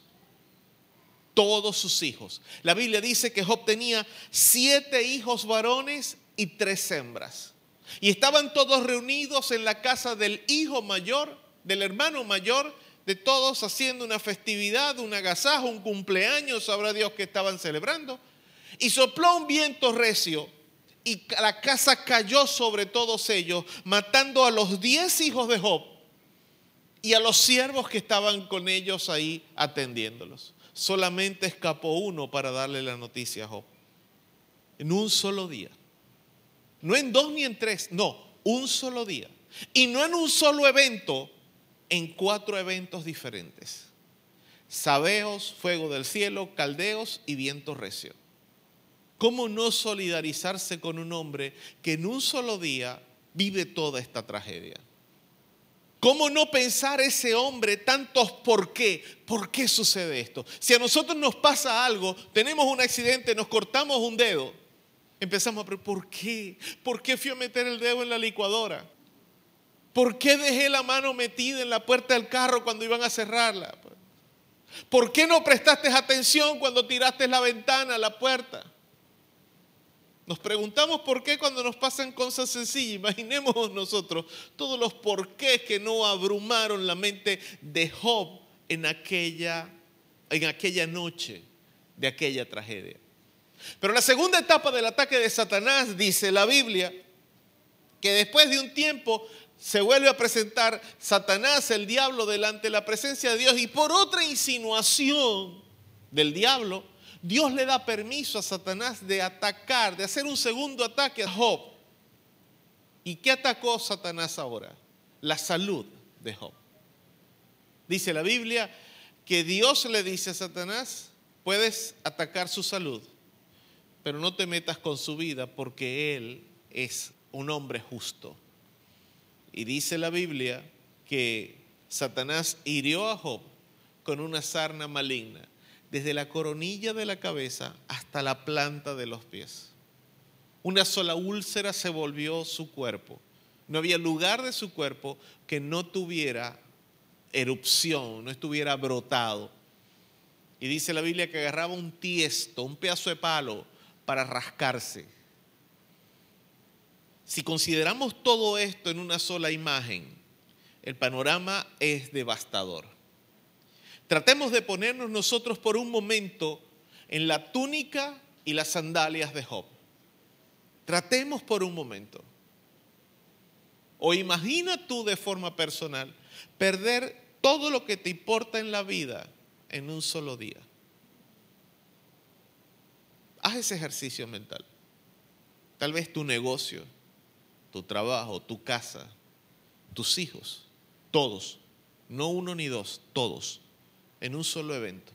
Todos sus hijos. La Biblia dice que Job tenía siete hijos varones y tres hembras. Y estaban todos reunidos en la casa del hijo mayor, del hermano mayor, de todos haciendo una festividad, un agasajo, un cumpleaños, sabrá Dios que estaban celebrando. Y sopló un viento recio y la casa cayó sobre todos ellos, matando a los diez hijos de Job y a los siervos que estaban con ellos ahí atendiéndolos. Solamente escapó uno para darle la noticia a Job. En un solo día. No en dos ni en tres, no, un solo día. Y no en un solo evento, en cuatro eventos diferentes. Sabeos, fuego del cielo, caldeos y viento recio. ¿Cómo no solidarizarse con un hombre que en un solo día vive toda esta tragedia? ¿Cómo no pensar ese hombre tantos por qué? ¿Por qué sucede esto? Si a nosotros nos pasa algo, tenemos un accidente, nos cortamos un dedo, empezamos a preguntar, ¿por qué? ¿Por qué fui a meter el dedo en la licuadora? ¿Por qué dejé la mano metida en la puerta del carro cuando iban a cerrarla? ¿Por qué no prestaste atención cuando tiraste la ventana, la puerta? Nos preguntamos por qué cuando nos pasan cosas sencillas. Imaginemos nosotros todos los porqués que no abrumaron la mente de Job en aquella, en aquella noche de aquella tragedia. Pero la segunda etapa del ataque de Satanás, dice la Biblia, que después de un tiempo se vuelve a presentar Satanás, el diablo, delante de la presencia de Dios y por otra insinuación del diablo, Dios le da permiso a Satanás de atacar, de hacer un segundo ataque a Job. ¿Y qué atacó Satanás ahora? La salud de Job. Dice la Biblia que Dios le dice a Satanás, puedes atacar su salud, pero no te metas con su vida porque él es un hombre justo. Y dice la Biblia que Satanás hirió a Job con una sarna maligna desde la coronilla de la cabeza hasta la planta de los pies. Una sola úlcera se volvió su cuerpo. No había lugar de su cuerpo que no tuviera erupción, no estuviera brotado. Y dice la Biblia que agarraba un tiesto, un pedazo de palo para rascarse. Si consideramos todo esto en una sola imagen, el panorama es devastador. Tratemos de ponernos nosotros por un momento en la túnica y las sandalias de Job. Tratemos por un momento. O imagina tú de forma personal perder todo lo que te importa en la vida en un solo día. Haz ese ejercicio mental. Tal vez tu negocio, tu trabajo, tu casa, tus hijos, todos, no uno ni dos, todos en un solo evento.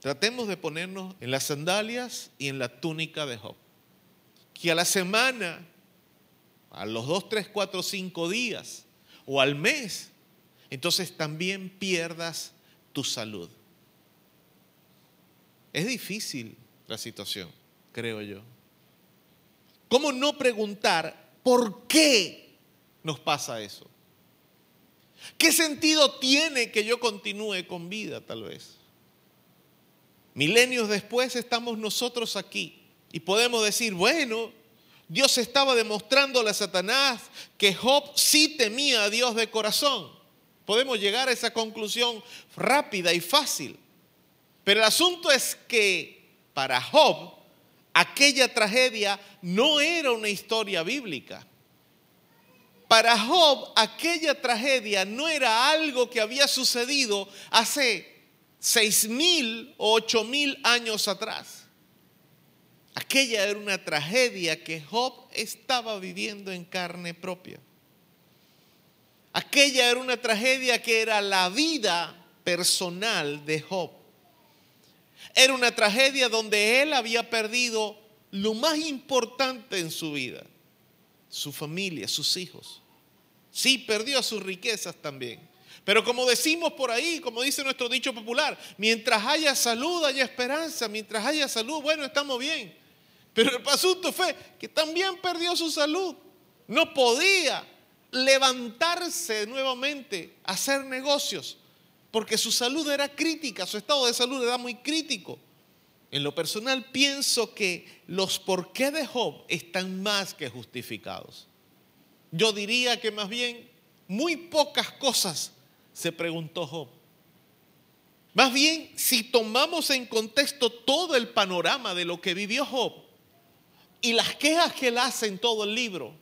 Tratemos de ponernos en las sandalias y en la túnica de Job. Que a la semana, a los dos, tres, cuatro, cinco días o al mes, entonces también pierdas tu salud. Es difícil la situación, creo yo. ¿Cómo no preguntar por qué nos pasa eso? ¿Qué sentido tiene que yo continúe con vida tal vez? Milenios después estamos nosotros aquí y podemos decir, bueno, Dios estaba demostrándole a Satanás que Job sí temía a Dios de corazón. Podemos llegar a esa conclusión rápida y fácil. Pero el asunto es que para Job aquella tragedia no era una historia bíblica. Para Job aquella tragedia no era algo que había sucedido hace seis mil o ocho mil años atrás. Aquella era una tragedia que Job estaba viviendo en carne propia. Aquella era una tragedia que era la vida personal de Job. Era una tragedia donde él había perdido lo más importante en su vida, su familia, sus hijos. Sí, perdió sus riquezas también. Pero como decimos por ahí, como dice nuestro dicho popular, mientras haya salud, haya esperanza, mientras haya salud, bueno, estamos bien. Pero el asunto fue que también perdió su salud. No podía levantarse nuevamente, hacer negocios, porque su salud era crítica, su estado de salud era muy crítico. En lo personal pienso que los por qué de Job están más que justificados. Yo diría que más bien muy pocas cosas se preguntó Job. Más bien, si tomamos en contexto todo el panorama de lo que vivió Job y las quejas que él hace en todo el libro,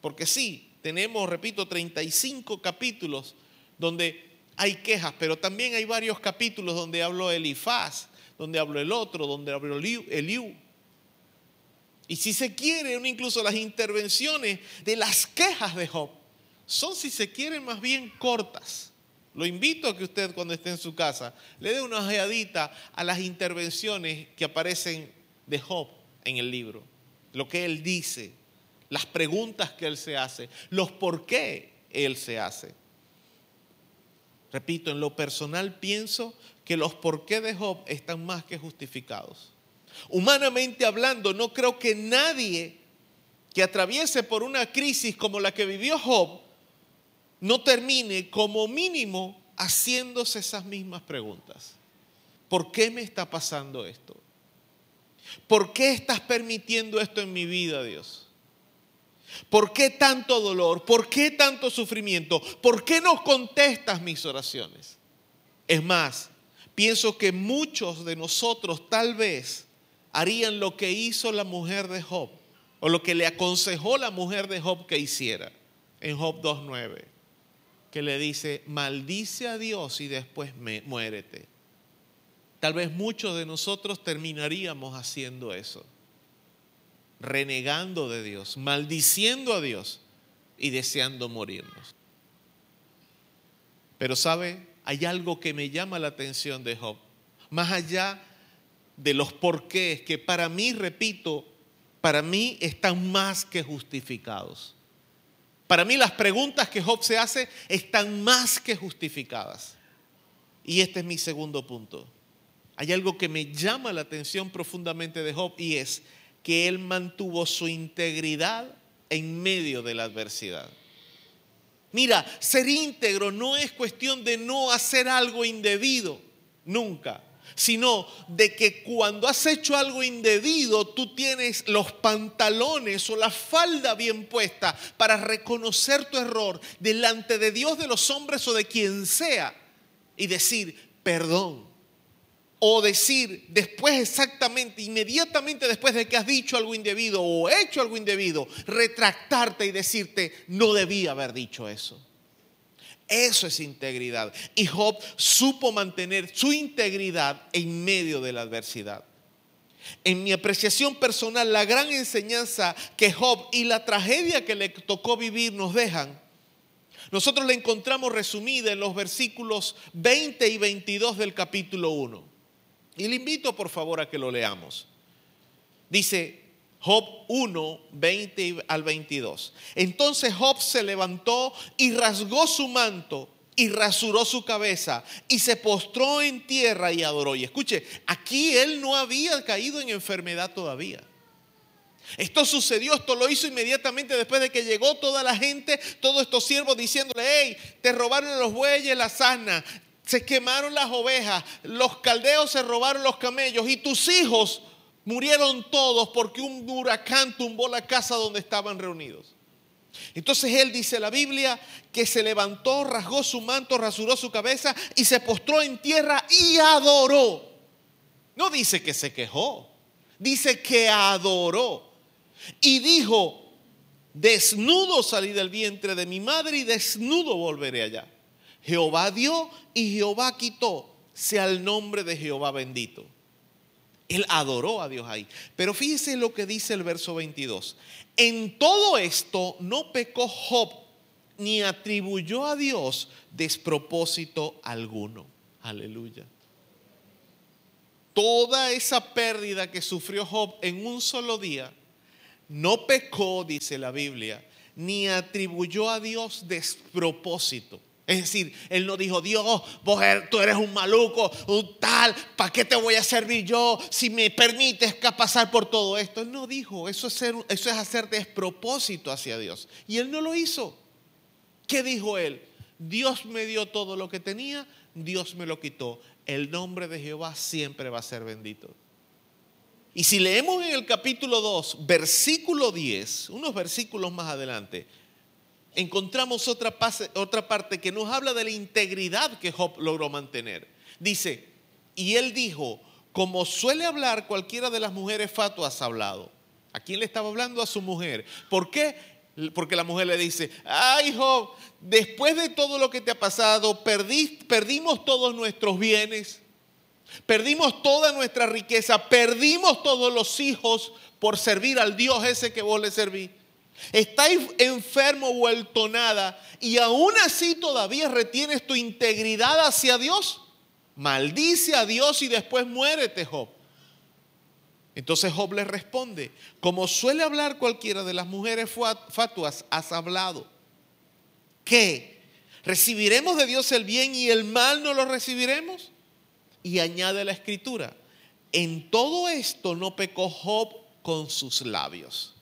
porque sí, tenemos, repito, 35 capítulos donde hay quejas, pero también hay varios capítulos donde habló Elifaz, donde habló el otro, donde habló Eliú. Y si se quiere, incluso las intervenciones de las quejas de Job son, si se quiere, más bien cortas. Lo invito a que usted cuando esté en su casa le dé una ojeadita a las intervenciones que aparecen de Job en el libro, lo que él dice, las preguntas que él se hace, los por qué él se hace. Repito, en lo personal pienso que los por qué de Job están más que justificados. Humanamente hablando, no creo que nadie que atraviese por una crisis como la que vivió Job no termine como mínimo haciéndose esas mismas preguntas. ¿Por qué me está pasando esto? ¿Por qué estás permitiendo esto en mi vida, Dios? ¿Por qué tanto dolor? ¿Por qué tanto sufrimiento? ¿Por qué no contestas mis oraciones? Es más, pienso que muchos de nosotros tal vez harían lo que hizo la mujer de Job o lo que le aconsejó la mujer de Job que hiciera en Job 2.9, que le dice, maldice a Dios y después muérete. Tal vez muchos de nosotros terminaríamos haciendo eso renegando de Dios, maldiciendo a Dios y deseando morirnos. Pero sabe, hay algo que me llama la atención de Job, más allá de los porqués que para mí, repito, para mí están más que justificados. Para mí las preguntas que Job se hace están más que justificadas. Y este es mi segundo punto. Hay algo que me llama la atención profundamente de Job y es que él mantuvo su integridad en medio de la adversidad. Mira, ser íntegro no es cuestión de no hacer algo indebido, nunca, sino de que cuando has hecho algo indebido, tú tienes los pantalones o la falda bien puesta para reconocer tu error delante de Dios, de los hombres o de quien sea y decir, perdón, o decir después exactamente, inmediatamente después de que has dicho algo indebido o hecho algo indebido, retractarte y decirte, no debía haber dicho eso. Eso es integridad. Y Job supo mantener su integridad en medio de la adversidad. En mi apreciación personal, la gran enseñanza que Job y la tragedia que le tocó vivir nos dejan, nosotros la encontramos resumida en los versículos 20 y 22 del capítulo 1. Y le invito por favor a que lo leamos. Dice Job 1, 20 al 22. Entonces Job se levantó y rasgó su manto y rasuró su cabeza y se postró en tierra y adoró. Y escuche, aquí él no había caído en enfermedad todavía. Esto sucedió, esto lo hizo inmediatamente después de que llegó toda la gente, todos estos siervos diciéndole, hey, te robaron los bueyes, la sana, se quemaron las ovejas, los caldeos se robaron los camellos y tus hijos murieron todos porque un huracán tumbó la casa donde estaban reunidos. Entonces él dice la Biblia que se levantó, rasgó su manto, rasuró su cabeza y se postró en tierra y adoró. No dice que se quejó, dice que adoró. Y dijo, desnudo salí del vientre de mi madre y desnudo volveré allá. Jehová dio y Jehová quitó. Sea el nombre de Jehová bendito. Él adoró a Dios ahí. Pero fíjese lo que dice el verso 22. En todo esto no pecó Job ni atribuyó a Dios despropósito alguno. Aleluya. toda esa pérdida que sufrió Job en un solo día, no pecó, dice la Biblia, ni atribuyó a Dios despropósito. Es decir, él no dijo, Dios, er- tú eres un maluco, un tal, ¿para qué te voy a servir yo si me permites pasar por todo esto? Él no dijo, eso es, eso es hacer despropósito hacia Dios. Y él no lo hizo. ¿Qué dijo él? Dios me dio todo lo que tenía, Dios me lo quitó. El nombre de Jehová siempre va a ser bendito. Y si leemos en el capítulo 2, versículo 10, unos versículos más adelante, encontramos otra, parte que nos habla de la integridad que Job logró mantener. Dice, y él dijo, como suele hablar cualquiera de las mujeres fatuas ha hablado. ¿A quién le estaba hablando? A su mujer. ¿Por qué? Porque la mujer le dice, ay Job, después de todo lo que te ha pasado, perdimos todos nuestros bienes, perdimos toda nuestra riqueza, perdimos todos los hijos por servir al Dios ese que vos le serví. Estáis enfermo, nada, y aún así todavía retienes tu integridad hacia Dios. Maldice a Dios y después muérete, Job. Entonces Job le responde, como suele hablar cualquiera de las mujeres fat- fatuas, has hablado. ¿Qué? ¿Recibiremos de Dios el bien y el mal no lo recibiremos? Y añade la escritura, en todo esto no pecó Job con sus labios.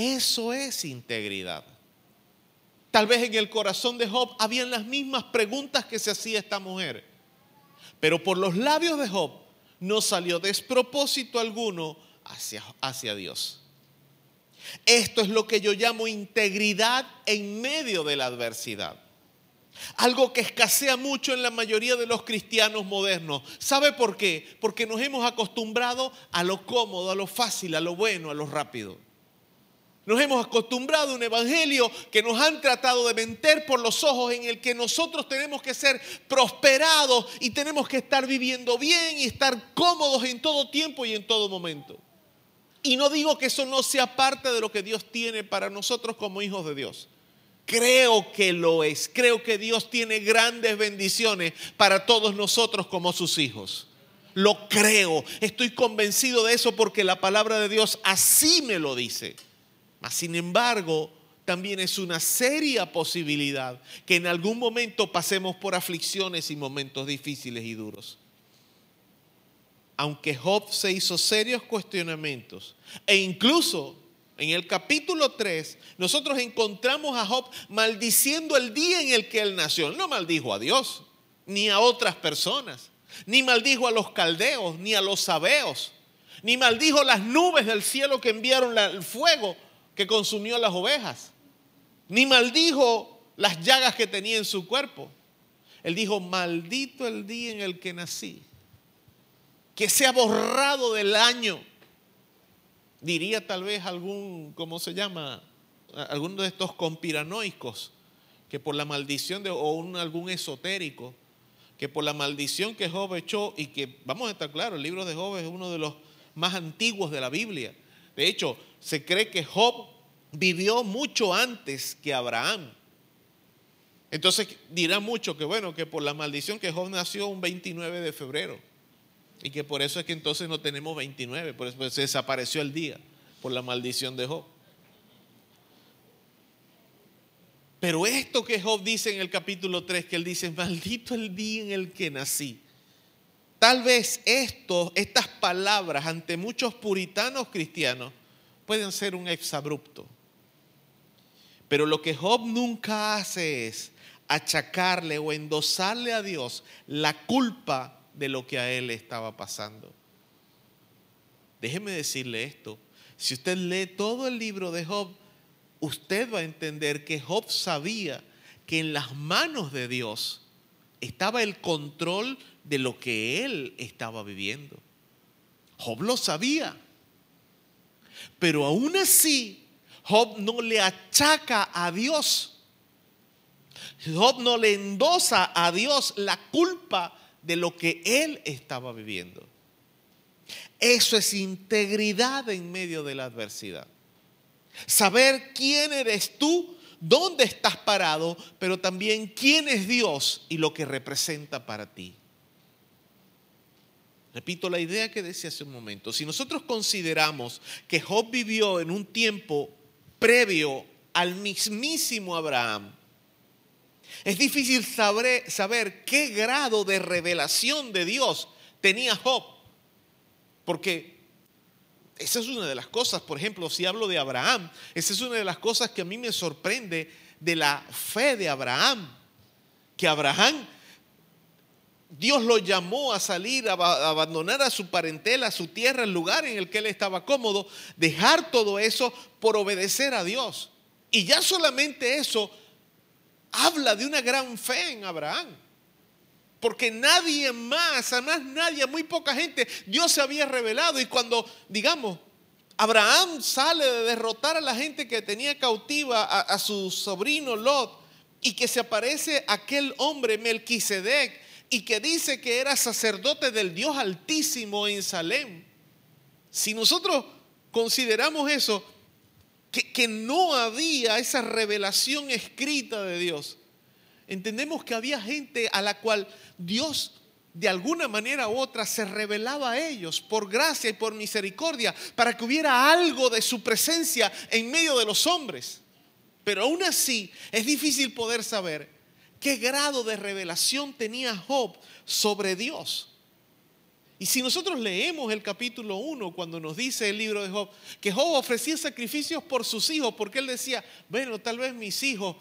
Eso es integridad. Tal vez en el corazón de Job habían las mismas preguntas que se hacía esta mujer. Pero por los labios de Job no salió despropósito alguno hacia, hacia Dios. Esto es lo que yo llamo integridad en medio de la adversidad. Algo que escasea mucho en la mayoría de los cristianos modernos. ¿Sabe por qué? Porque nos hemos acostumbrado a lo cómodo, a lo fácil, a lo bueno, a lo rápido. Nos hemos acostumbrado a un evangelio que nos han tratado de meter por los ojos en el que nosotros tenemos que ser prosperados y tenemos que estar viviendo bien y estar cómodos en todo tiempo y en todo momento. Y no digo que eso no sea parte de lo que Dios tiene para nosotros como hijos de Dios. Creo que lo es. Creo que Dios tiene grandes bendiciones para todos nosotros como sus hijos. Lo creo. Estoy convencido de eso porque la palabra de Dios así me lo dice. Mas, sin embargo, también es una seria posibilidad que en algún momento pasemos por aflicciones y momentos difíciles y duros. Aunque Job se hizo serios cuestionamientos e incluso en el capítulo 3 nosotros encontramos a Job maldiciendo el día en el que él nació. No maldijo a Dios, ni a otras personas, ni maldijo a los caldeos, ni a los sabeos, ni maldijo las nubes del cielo que enviaron el fuego que consumió las ovejas, ni maldijo las llagas que tenía en su cuerpo. Él dijo, maldito el día en el que nací, que sea borrado del año. Diría tal vez algún, ¿cómo se llama? Alguno de estos conspiranoicos, que por la maldición de, o algún esotérico, que por la maldición que Job echó, y que, vamos a estar claros, el libro de Job es uno de los más antiguos de la Biblia. De hecho, se cree que Job vivió mucho antes que Abraham. Entonces dirá mucho que bueno, que por la maldición que Job nació un 29 de febrero. Y que por eso es que entonces no tenemos 29, por eso pues, se desapareció el día, por la maldición de Job. Pero esto que Job dice en el capítulo 3, que él dice, maldito el día en el que nací. Tal vez estas palabras ante muchos puritanos cristianos pueden ser un exabrupto. Pero lo que Job nunca hace es achacarle o endosarle a Dios la culpa de lo que a él estaba pasando. Déjeme decirle esto, si usted lee todo el libro de Job, usted va a entender que Job sabía que en las manos de Dios estaba el control de lo que él estaba viviendo. Job lo sabía. Pero aún así, Job no le achaca a Dios. Job no le endosa a Dios la culpa de lo que él estaba viviendo. Eso es integridad en medio de la adversidad. Saber quién eres tú, dónde estás parado, pero también quién es Dios y lo que representa para ti. Repito la idea que decía hace un momento. Si nosotros consideramos que Job vivió en un tiempo previo al mismísimo Abraham, es difícil saber, saber qué grado de revelación de Dios tenía Job. Porque esa es una de las cosas, por ejemplo, si hablo de Abraham, esa es una de las cosas que a mí me sorprende de la fe de Abraham. Que Abraham Dios lo llamó a salir, a abandonar a su parentela, a su tierra, el lugar en el que él estaba cómodo, dejar todo eso por obedecer a Dios. Y ya solamente eso habla de una gran fe en Abraham. Porque nadie más, además nadie, muy poca gente, Dios se había revelado. Y cuando, digamos, Abraham sale de derrotar a la gente que tenía cautiva a, a su sobrino Lot, y que se aparece aquel hombre Melquisedec, y que dice que era sacerdote del Dios Altísimo en Salem. Si nosotros consideramos eso, que, que, no había esa revelación escrita de Dios, entendemos que había gente a la cual Dios de alguna manera u otra se revelaba a ellos por gracia y por misericordia para que hubiera algo de su presencia en medio de los hombres. Pero aún así es difícil poder saber qué grado de revelación tenía Job sobre Dios. Y si nosotros leemos el capítulo 1, cuando nos dice el libro de Job, que Job ofrecía sacrificios por sus hijos, porque él decía, bueno, tal vez mis hijos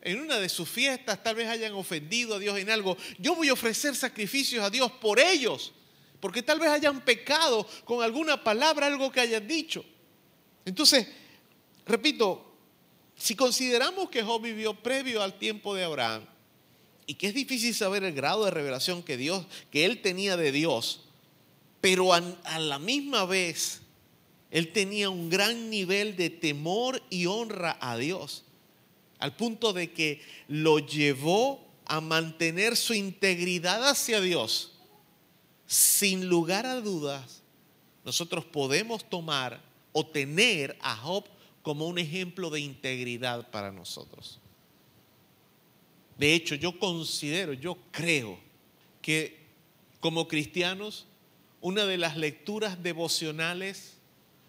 en una de sus fiestas tal vez hayan ofendido a Dios en algo, yo voy a ofrecer sacrificios a Dios por ellos, porque tal vez hayan pecado con alguna palabra, algo que hayan dicho. Entonces, repito, si consideramos que Job vivió previo al tiempo de Abraham, y que es difícil saber el grado de revelación que Dios, que él tenía de Dios, pero a, a la misma vez él tenía un gran nivel de temor y honra a Dios, al punto de que lo llevó a mantener su integridad hacia Dios. Sin lugar a dudas, nosotros podemos tomar o tener a Job como un ejemplo de integridad para nosotros. De hecho, yo considero, yo creo que como cristianos, una de las lecturas devocionales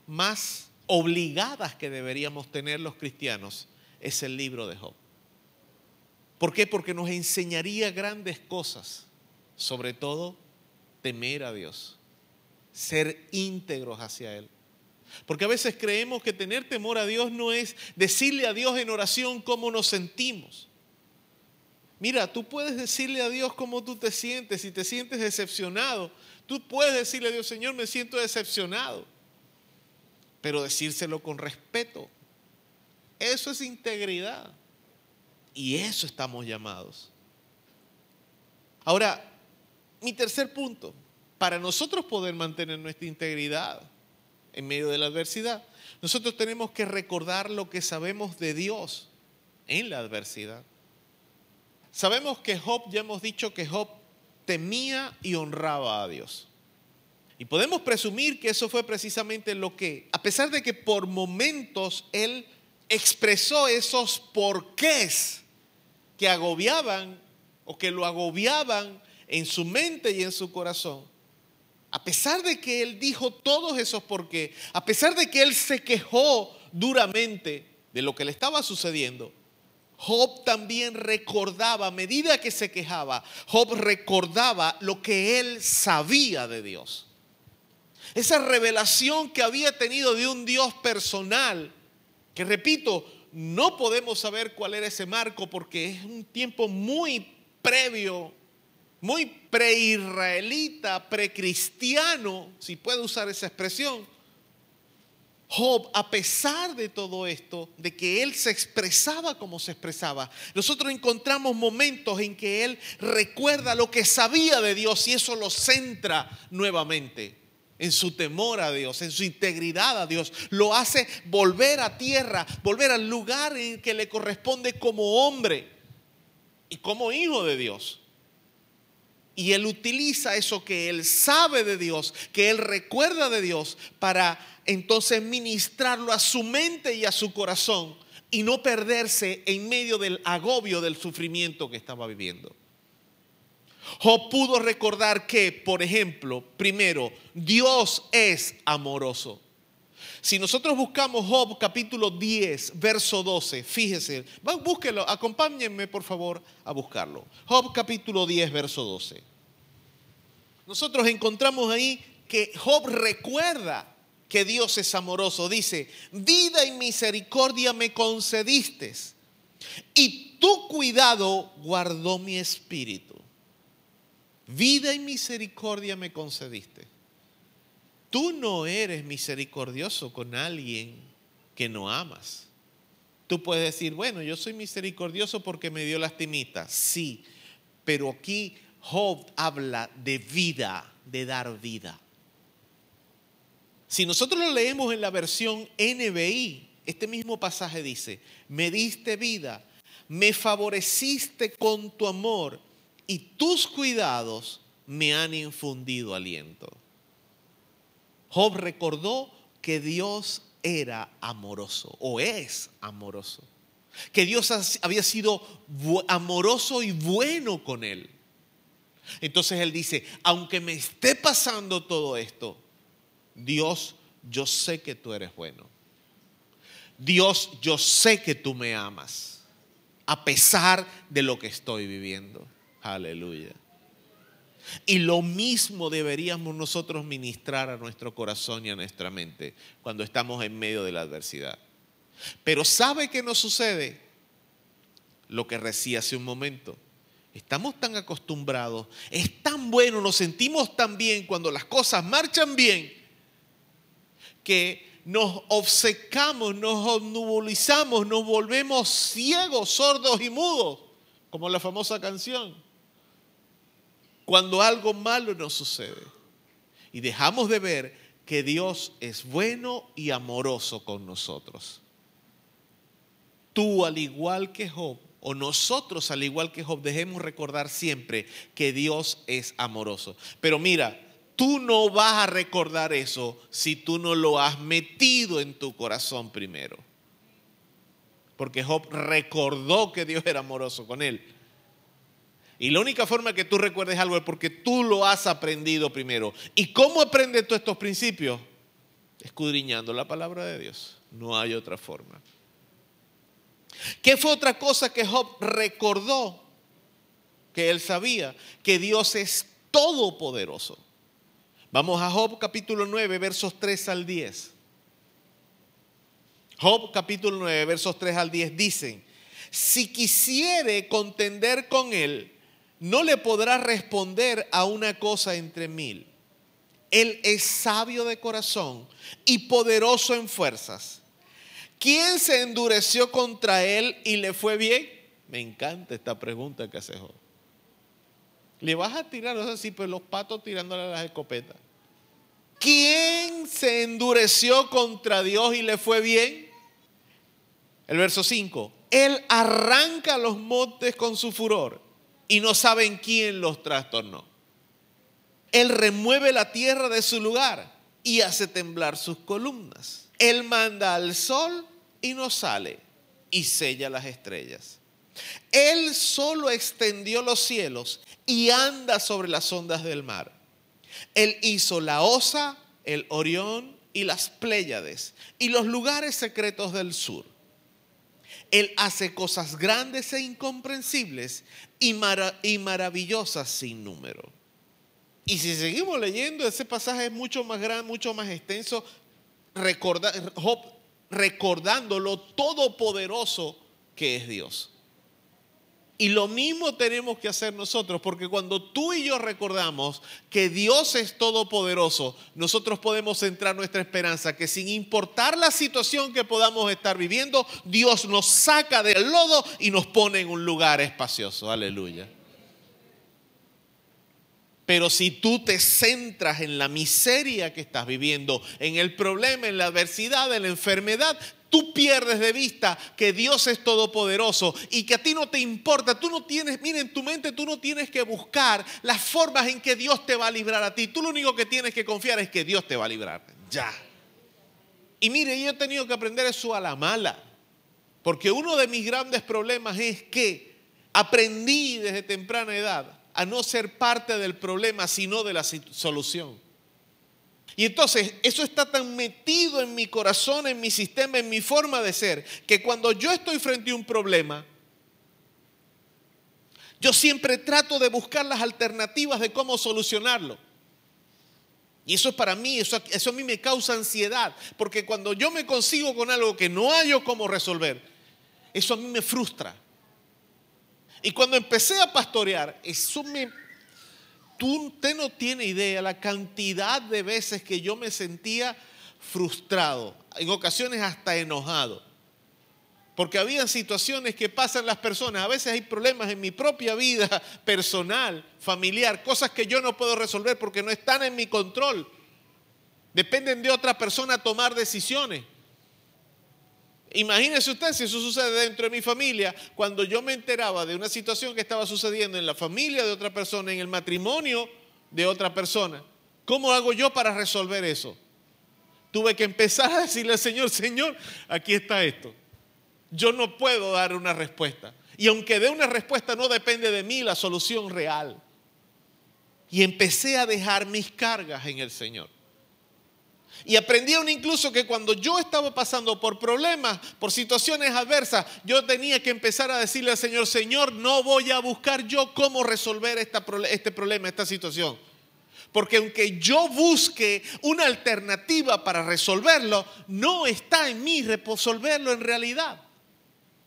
más obligadas que deberíamos tener los cristianos es el libro de Job. ¿Por qué? Porque nos enseñaría grandes cosas, sobre todo temer a Dios, ser íntegros hacia Él. Porque a veces creemos que tener temor a Dios no es decirle a Dios en oración cómo nos sentimos. Mira, tú puedes decirle a Dios cómo tú te sientes, si te sientes decepcionado. Tú puedes decirle a Dios, Señor, me siento decepcionado. Pero decírselo con respeto. Eso es integridad. Y eso estamos llamados. Ahora, mi tercer punto, para nosotros poder mantener nuestra integridad en medio de la adversidad, nosotros tenemos que recordar lo que sabemos de Dios en la adversidad. Sabemos que Job, ya hemos dicho que Job temía y honraba a Dios. Y podemos presumir que eso fue precisamente lo que, a pesar de que por momentos él expresó esos porqués que agobiaban o que lo agobiaban en su mente y en su corazón, a pesar de que él dijo todos esos porqués, a pesar de que él se quejó duramente de lo que le estaba sucediendo, Job también recordaba, a medida que se quejaba, Job recordaba lo que él sabía de Dios. Esa revelación que había tenido de un Dios personal, que repito, no podemos saber cuál era ese marco porque es un tiempo muy previo, muy pre-israelita, pre-cristiano, si puedo usar esa expresión Job, a pesar de todo esto, de que él se expresaba como se expresaba, nosotros encontramos momentos en que él recuerda lo que sabía de Dios y eso lo centra nuevamente en su temor a Dios, en su integridad a Dios. Lo hace volver a tierra, volver al lugar en que le corresponde como hombre y como hijo de Dios. Y él utiliza eso que él sabe de Dios, que él recuerda de Dios, para entonces ministrarlo a su mente y a su corazón y no perderse en medio del agobio del sufrimiento que estaba viviendo. Job pudo recordar que, por ejemplo, primero, Dios es amoroso. Si nosotros buscamos Job capítulo 10, verso 12, fíjese, búsquelo, acompáñenme por favor a buscarlo. Job capítulo 10, verso 12. Nosotros encontramos ahí que Job recuerda que Dios es amoroso. Dice, vida y misericordia me concediste y tu cuidado guardó mi espíritu. Vida y misericordia me concediste. Tú no eres misericordioso con alguien que no amas. Tú puedes decir, bueno, yo soy misericordioso porque me dio lastimita. Sí, pero aquí Job habla de vida, de dar vida. Si nosotros lo leemos en la versión NBI, este mismo pasaje dice, me diste vida, me favoreciste con tu amor y tus cuidados me han infundido aliento. Job recordó que Dios era amoroso o es amoroso, que Dios había sido amoroso y bueno con él. Entonces él dice, aunque me esté pasando todo esto, Dios, yo sé que tú eres bueno. Dios, yo sé que tú me amas, a pesar de lo que estoy viviendo. Aleluya. Y lo mismo deberíamos nosotros ministrar a nuestro corazón y a nuestra mente cuando estamos en medio de la adversidad. Pero ¿sabe qué nos sucede? Lo que recía hace un momento. Estamos tan acostumbrados, es tan bueno, nos sentimos tan bien cuando las cosas marchan bien, que nos obcecamos, nos obnubilizamos, nos volvemos ciegos, sordos y mudos, como la famosa canción. Cuando algo malo nos sucede y dejamos de ver que Dios es bueno y amoroso con nosotros. Tú, al igual que Job, o nosotros, al igual que Job, dejemos recordar siempre que Dios es amoroso. Pero mira, tú no vas a recordar eso si tú no lo has metido en tu corazón primero. Porque Job recordó que Dios era amoroso con él. Y la única forma que tú recuerdes algo es porque tú lo has aprendido primero. ¿Y cómo aprendes tú estos principios? Escudriñando la palabra de Dios. No hay otra forma. ¿Qué fue otra cosa que Job recordó? Que él sabía que Dios es todopoderoso. Vamos a Job capítulo 9, versos 3 al 10. Job capítulo 9, versos 3 al 10 dicen, si quisiere contender con él, no le podrá responder a una cosa entre mil. Él es sabio de corazón y poderoso en fuerzas. ¿Quién se endureció contra él y le fue bien? Me encanta esta pregunta que hace Job. Le vas a tirar, no sé si pues los patos tirándole las escopetas. ¿Quién se endureció contra Dios y le fue bien? El verso 5. Él arranca los montes con su furor y no saben quién los trastornó. Él remueve la tierra de su lugar y hace temblar sus columnas. Él manda al sol y no sale y sella las estrellas. Él solo extendió los cielos y anda sobre las ondas del mar. Él hizo la osa, el Orión y las Pléyades y los lugares secretos del sur. Él hace cosas grandes e incomprensibles y, maravillosas sin número. Y si seguimos leyendo, ese pasaje es mucho más grande, mucho más extenso, recordando lo todopoderoso que es Dios. Y lo mismo tenemos que hacer nosotros, porque cuando tú y yo recordamos que Dios es todopoderoso, nosotros podemos centrar nuestra esperanza que sin importar la situación que podamos estar viviendo, Dios nos saca del lodo y nos pone en un lugar espacioso. Aleluya. Pero si tú te centras en la miseria que estás viviendo, en el problema, en la adversidad, en la enfermedad, tú pierdes de vista que Dios es todopoderoso y que a ti no te importa, tú no tienes, mira, en tu mente tú no tienes que buscar las formas en que Dios te va a librar a ti. Tú lo único que tienes que confiar es que Dios te va a librar. Ya. Y mire, yo he tenido que aprender eso a la mala. Porque uno de mis grandes problemas es que aprendí desde temprana edad a no ser parte del problema, sino de la solución. Y entonces eso está tan metido en mi corazón, en mi sistema, en mi forma de ser, que cuando yo estoy frente a un problema, yo siempre trato de buscar las alternativas de cómo solucionarlo. Y eso para mí, eso, eso a mí me causa ansiedad, porque cuando yo me consigo con algo que no hallo cómo resolver, eso a mí me frustra. Y cuando empecé a pastorear, eso me... Tú, usted no tiene idea la cantidad de veces que yo me sentía frustrado, en ocasiones hasta enojado. Porque había situaciones que pasan las personas. A veces hay problemas en mi propia vida personal, familiar, cosas que yo no puedo resolver porque no están en mi control. Dependen de otra persona tomar decisiones. Imagínese usted si eso sucede dentro de mi familia, cuando yo me enteraba de una situación que estaba sucediendo en la familia de otra persona, en el matrimonio de otra persona. ¿Cómo hago yo para resolver eso? Tuve que empezar a decirle al Señor, Señor, aquí está esto. Yo no puedo dar una respuesta. Y aunque dé una respuesta, no depende de mí la solución real. Y empecé a dejar mis cargas en el Señor. Y aprendieron incluso que cuando yo estaba pasando por problemas, por situaciones adversas, yo tenía que empezar a decirle al Señor, Señor, no voy a buscar yo cómo resolver este problema, esta situación. Porque aunque yo busque una alternativa para resolverlo, no está en mí resolverlo en realidad.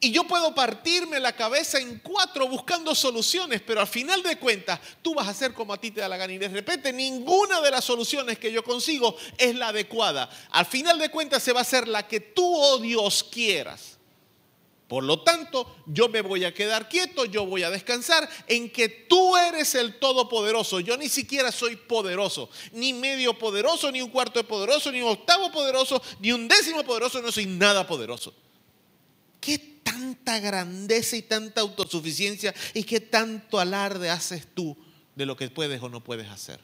Y yo puedo partirme la cabeza en cuatro buscando soluciones, pero al final de cuentas tú vas a hacer como a ti te da la gana. Y de repente ninguna de las soluciones que yo consigo es la adecuada. Al final de cuentas se va a hacer la que tú, oh Dios, quieras. Por lo tanto, yo me voy a quedar quieto, yo voy a descansar en que tú eres el todopoderoso. Yo ni siquiera soy poderoso, ni medio poderoso, ni un cuarto de poderoso, ni un octavo poderoso, ni un décimo poderoso, no soy nada poderoso. ¿Qué tanta grandeza y tanta autosuficiencia y qué tanto alarde haces tú de lo que puedes o no puedes hacer.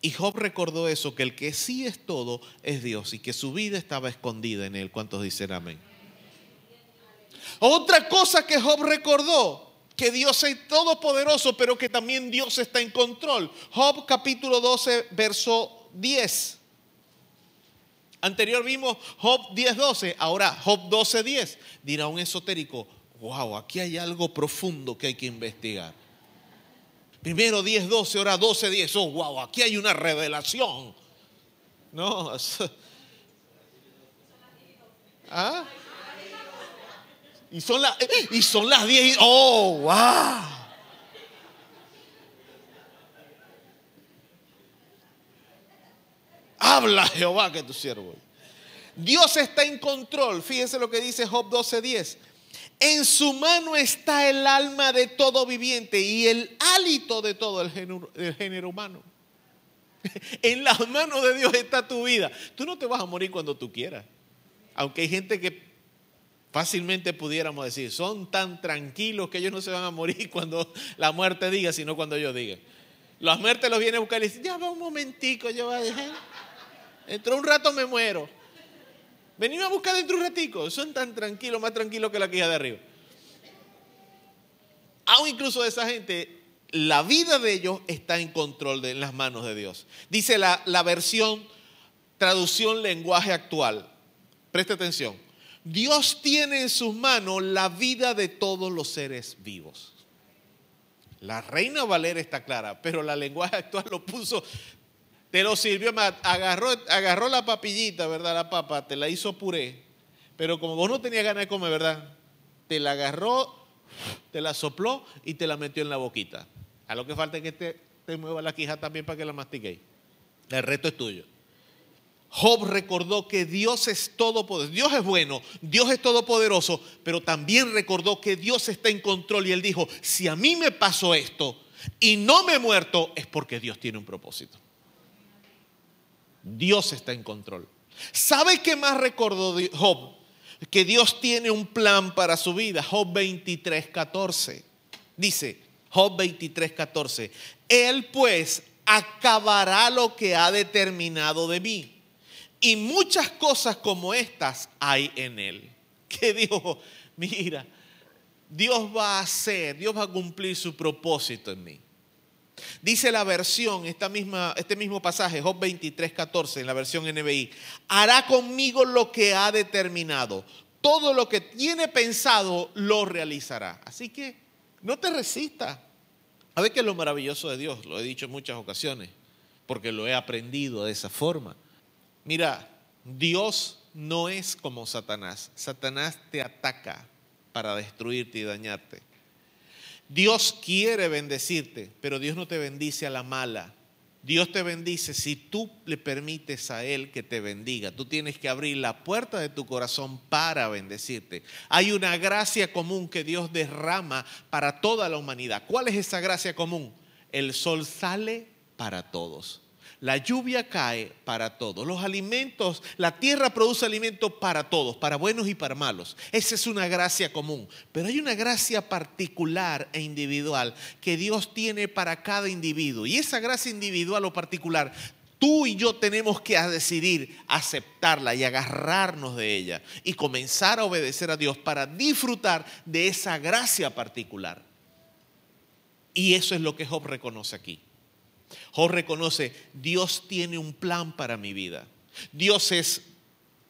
Y Job recordó eso, que el que sí es todo es Dios y que su vida estaba escondida en él. ¿Cuántos dicen amén? Otra cosa que Job recordó, que Dios es todopoderoso, pero que también Dios está en control. Job capítulo 12, verso 10. Anterior vimos Job 10.12, ahora Job 12.10. Dirá un esotérico, wow, aquí hay algo profundo que hay que investigar. Primero 10.12, ahora 12.10, oh, wow, aquí hay una revelación. No, ¿Ah? Y son, las, y son las 10, oh, wow. Habla Jehová que tu siervo. Dios está en control. Fíjense lo que dice Job 12:10. En su mano está el alma de todo viviente y el hálito de todo el género, humano. En las manos de Dios está tu vida. Tú no te vas a morir cuando tú quieras. Aunque hay gente que fácilmente pudiéramos decir, son tan tranquilos que ellos no se van a morir cuando la muerte diga, sino cuando yo diga. La muerte los viene a buscar y dice, ya va un momentico, yo voy a dejar. Dentro de un rato me muero. Venimos a buscar dentro de un ratico. Son tan tranquilos, más tranquilos que la quija de arriba. Aún incluso de esa gente, la vida de ellos está en control de en las manos de Dios. Dice la, la versión, traducción lenguaje actual. Preste atención. Dios tiene en sus manos la vida de todos los seres vivos. La reina Valera está clara, pero la lenguaje actual lo puso te lo sirvió, agarró, agarró la papillita, ¿verdad? La papa, te la hizo puré. Pero como vos no tenías ganas de comer, ¿verdad? Te la agarró, te la sopló y te la metió en la boquita. A lo que falta es que te, te mueva la quija también para que la mastiquéis. El reto es tuyo. Job recordó que Dios es todopoderoso. Dios es bueno, Dios es todopoderoso, pero también recordó que Dios está en control y él dijo, si a mí me pasó esto y no me he muerto, es porque Dios tiene un propósito. Dios está en control. ¿Sabe qué más recordó Job? Que Dios tiene un plan para su vida. Job 23, 14. Dice, Job 23, 14. Él pues acabará lo que ha determinado de mí. Y muchas cosas como estas hay en él. Que dijo, mira, Dios va a hacer, Dios va a cumplir su propósito en mí. Dice la versión, esta misma, este mismo pasaje, Job 23, 14, en la versión NBI, hará conmigo lo que ha determinado. Todo lo que tiene pensado lo realizará. Así que no te resistas. A ver qué es lo maravilloso de Dios, lo he dicho en muchas ocasiones, porque lo he aprendido de esa forma. Mira, Dios no es como Satanás. Satanás te ataca para destruirte y dañarte. Dios quiere bendecirte, pero Dios no te bendice a la mala. Dios te bendice si tú le permites a Él que te bendiga. Tú tienes que abrir la puerta de tu corazón para bendecirte. Hay una gracia común que Dios derrama para toda la humanidad. ¿Cuál es esa gracia común? El sol sale para todos. La lluvia cae para todos. Los alimentos, la tierra produce alimentos para todos, para buenos y para malos. Esa es una gracia común. Pero hay una gracia particular e individual que Dios tiene para cada individuo. Y esa gracia individual o particular, tú y yo tenemos que decidir aceptarla y agarrarnos de ella y comenzar a obedecer a Dios para disfrutar de esa gracia particular. Y eso es lo que Job reconoce aquí. Job reconoce, Dios tiene un plan para mi vida. Dios es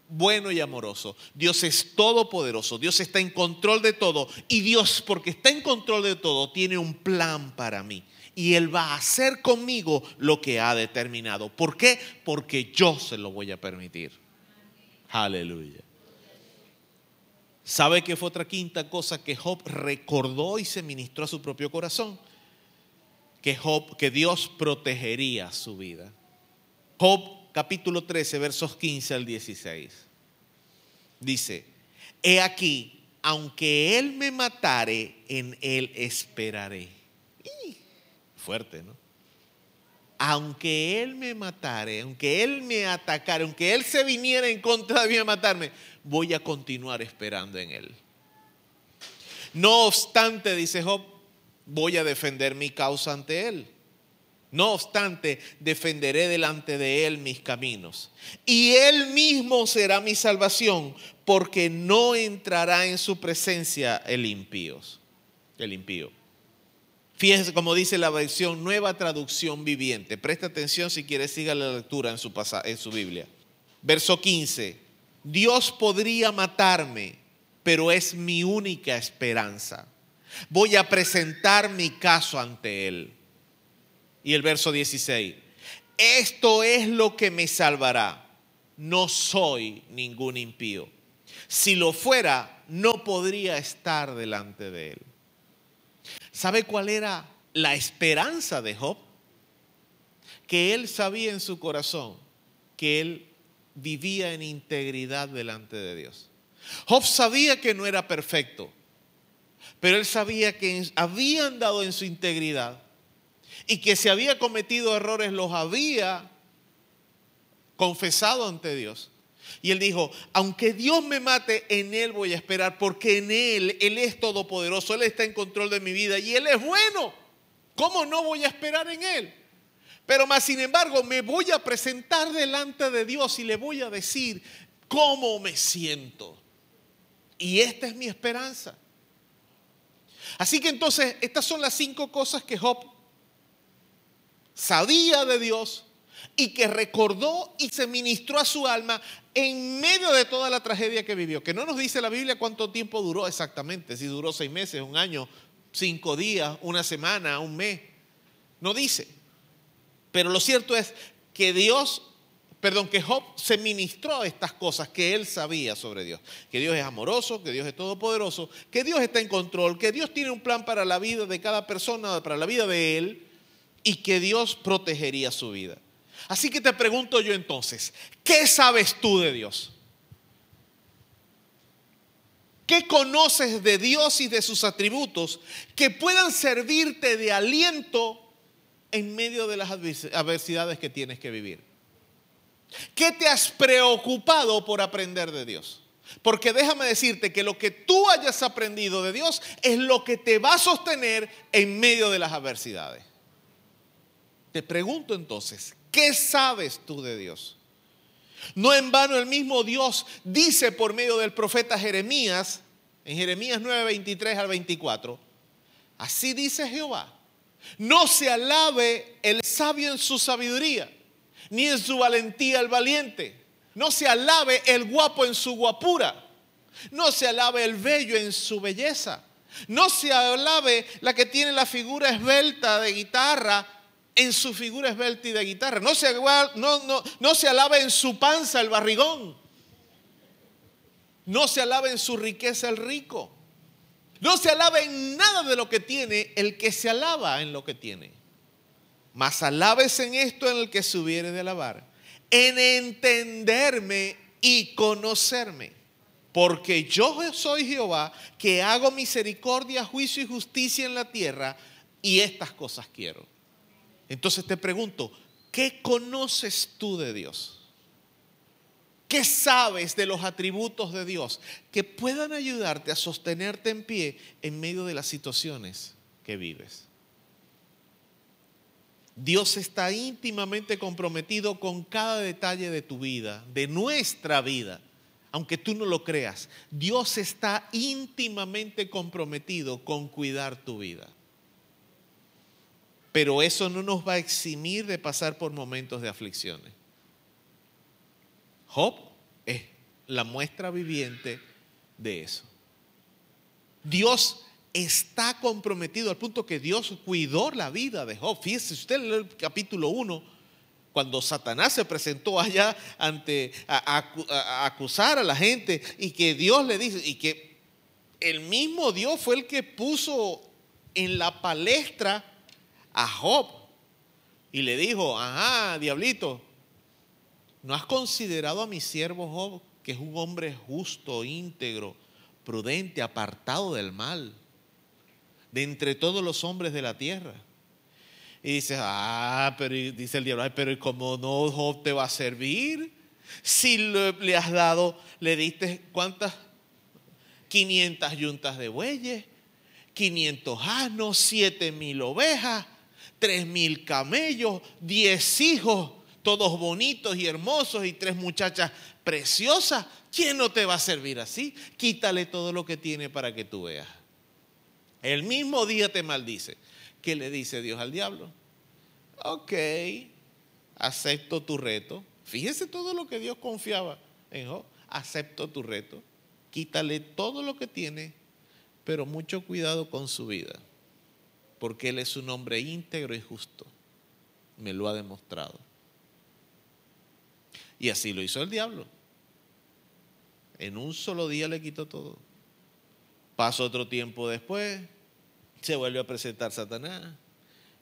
bueno y amoroso. Dios es todopoderoso. Dios está en control de todo. Y Dios, porque está en control de todo, tiene un plan para mí. Y Él va a hacer conmigo lo que ha determinado. ¿Por qué? Porque yo se lo voy a permitir. Aleluya. ¿Sabe qué fue otra quinta cosa que Job recordó y se ministró a su propio corazón? Que, Dios protegería su vida. Job capítulo 13, versos 15 al 16. Dice, he aquí, aunque Él me matare, en Él esperaré. fuerte, ¿no? Aunque Él me matare, aunque Él me atacare, aunque Él se viniera en contra de mí a matarme, voy a continuar esperando en Él. No obstante, dice Job, voy a defender mi causa ante Él. No obstante, defenderé delante de Él mis caminos. Y Él mismo será mi salvación, porque no entrará en su presencia el impío. El impío. Fíjese como dice la versión Nueva Traducción Viviente. Presta atención si quiere, siga la lectura en su, en su Biblia. Verso 15. Dios podría matarme, pero es mi única esperanza. Voy a presentar mi caso ante Él. Y el verso 16. Esto es lo que me salvará. No soy ningún impío. Si lo fuera, no podría estar delante de Él. ¿Sabe cuál era la esperanza de Job? Que él sabía en su corazón que él vivía en integridad delante de Dios. Job sabía que no era perfecto, pero él sabía que había andado en su integridad y que si había cometido errores los había confesado ante Dios. Y él dijo, aunque Dios me mate, en Él voy a esperar, porque en Él, Él es todopoderoso, Él está en control de mi vida y Él es bueno. ¿Cómo no voy a esperar en Él? Pero más sin embargo, me voy a presentar delante de Dios y le voy a decir cómo me siento. Y esta es mi esperanza. Así que entonces estas son las cinco cosas que Job sabía de Dios y que recordó y se ministró a su alma en medio de toda la tragedia que vivió. Que no nos dice la Biblia cuánto tiempo duró exactamente, si duró seis meses, un año, cinco días, una semana, un mes. No dice. Pero lo cierto es que Dios perdón, que Job se ministró estas cosas que él sabía sobre Dios. Que Dios es amoroso, que Dios es todopoderoso, que Dios está en control, que Dios tiene un plan para la vida de cada persona, para la vida de él, y que Dios protegería su vida. Así que te pregunto yo entonces, ¿qué sabes tú de Dios? ¿Qué conoces de Dios y de sus atributos que puedan servirte de aliento en medio de las adversidades que tienes que vivir? ¿Qué te has preocupado por aprender de Dios? Porque déjame decirte que lo que tú hayas aprendido de Dios es lo que te va a sostener en medio de las adversidades. Te pregunto entonces, ¿qué sabes tú de Dios? No en vano el mismo Dios dice por medio del profeta Jeremías en Jeremías 9, 23 al 24. Así dice Jehová. No se alabe el sabio en su sabiduría, ni en su valentía el valiente. No se alabe el guapo en su guapura. No se alabe el bello en su belleza. No se alabe la que tiene la figura esbelta de guitarra en su figura esbelta y de guitarra. No se, no, no, no se alabe en su panza el barrigón. No se alabe en su riqueza el rico. No se alabe en nada de lo que tiene el que se alaba en lo que tiene. Mas alabes en esto en el que se hubiere de alabar. En entenderme y conocerme. Porque yo soy Jehová que hago misericordia, juicio y justicia en la tierra. Y estas cosas quiero. Entonces te pregunto, ¿qué conoces tú de Dios? ¿Qué sabes de los atributos de Dios que puedan ayudarte a sostenerte en pie en medio de las situaciones que vives? Dios está íntimamente comprometido con cada detalle de tu vida, de nuestra vida, aunque tú no lo creas. Dios está íntimamente comprometido con cuidar tu vida. Pero eso no nos va a eximir de pasar por momentos de aflicciones. Job es la muestra viviente de eso. Dios está comprometido al punto que Dios cuidó la vida de Job. Fíjese usted en el capítulo 1, cuando Satanás se presentó allá ante a, acusar a la gente y que Dios le dice y que el mismo Dios fue el que puso en la palestra a Job y le dijo, ajá, diablito, ¿no has considerado a mi siervo Job, que es un hombre justo, íntegro, prudente, apartado del mal, de entre todos los hombres de la tierra? Y dice, ah, pero dice el diablo, pero ¿cómo no Job te va a servir? Si le, has dado, le diste cuántas, 500 yuntas de bueyes, 500 asnos, 7 mil ovejas, tres mil camellos, diez hijos, todos bonitos y hermosos y tres muchachas preciosas. ¿Quién no te va a servir así? Quítale todo lo que tiene para que tú veas. El mismo día te maldice. ¿Qué le dice Dios al diablo? Ok, acepto tu reto. Fíjese todo lo que Dios confiaba en Job. Acepto tu reto. Quítale todo lo que tiene, pero mucho cuidado con su vida porque Él es un hombre íntegro y justo. Me lo ha demostrado. Y así lo hizo el diablo. En un solo día le quitó todo. Pasó otro tiempo después, se vuelve a presentar Satanás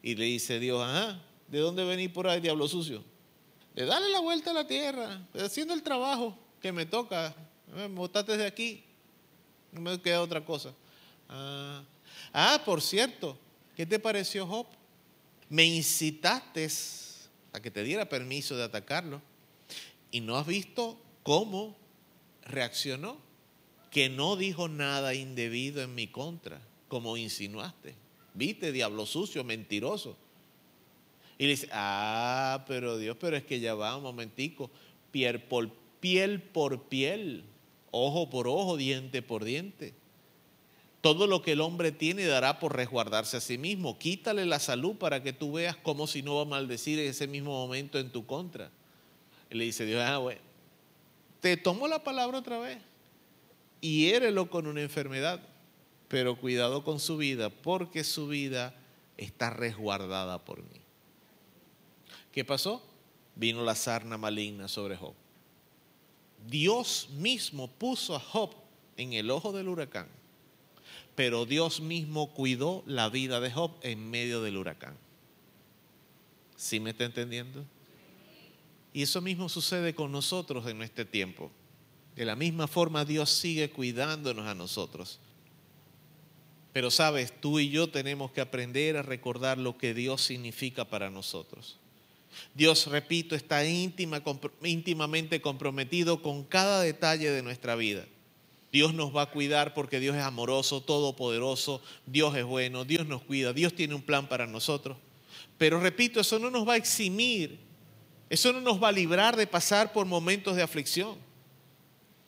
y le dice Dios, ajá, ¿de dónde venís por ahí, diablo sucio? De darle la vuelta a la tierra, haciendo el trabajo que me toca. Me botaste de aquí, no me queda otra cosa. Ah, ah por cierto, ¿Qué te pareció Job? Me incitaste a que te diera permiso de atacarlo y no has visto cómo reaccionó, que no dijo nada indebido en mi contra, como insinuaste. Viste, diablo sucio, mentiroso. Y le dice, ah, pero Dios, pero es que ya va un momentico, piel por piel por piel, ojo por ojo, diente por diente. Todo lo que el hombre tiene dará por resguardarse a sí mismo. Quítale la salud para que tú veas cómo si no va a maldecir en ese mismo momento en tu contra. Y le dice Dios, ah, bueno, te tomo la palabra otra vez y érelo con una enfermedad, pero cuidado con su vida, porque su vida está resguardada por mí. ¿Qué pasó? Vino la sarna maligna sobre Job. Dios mismo puso a Job en el ojo del huracán pero Dios mismo cuidó la vida de Job en medio del huracán. ¿Sí me está entendiendo? Y eso mismo sucede con nosotros en este tiempo. De la misma forma Dios sigue cuidándonos a nosotros. Pero sabes, tú y yo tenemos que aprender a recordar lo que Dios significa para nosotros. Dios, repito, está íntima, íntimamente comprometido con cada detalle de nuestra vida. Dios nos va a cuidar porque Dios es amoroso, todopoderoso, Dios es bueno, Dios nos cuida, Dios tiene un plan para nosotros. Pero repito, eso no nos va a eximir, eso no nos va a librar de pasar por momentos de aflicción.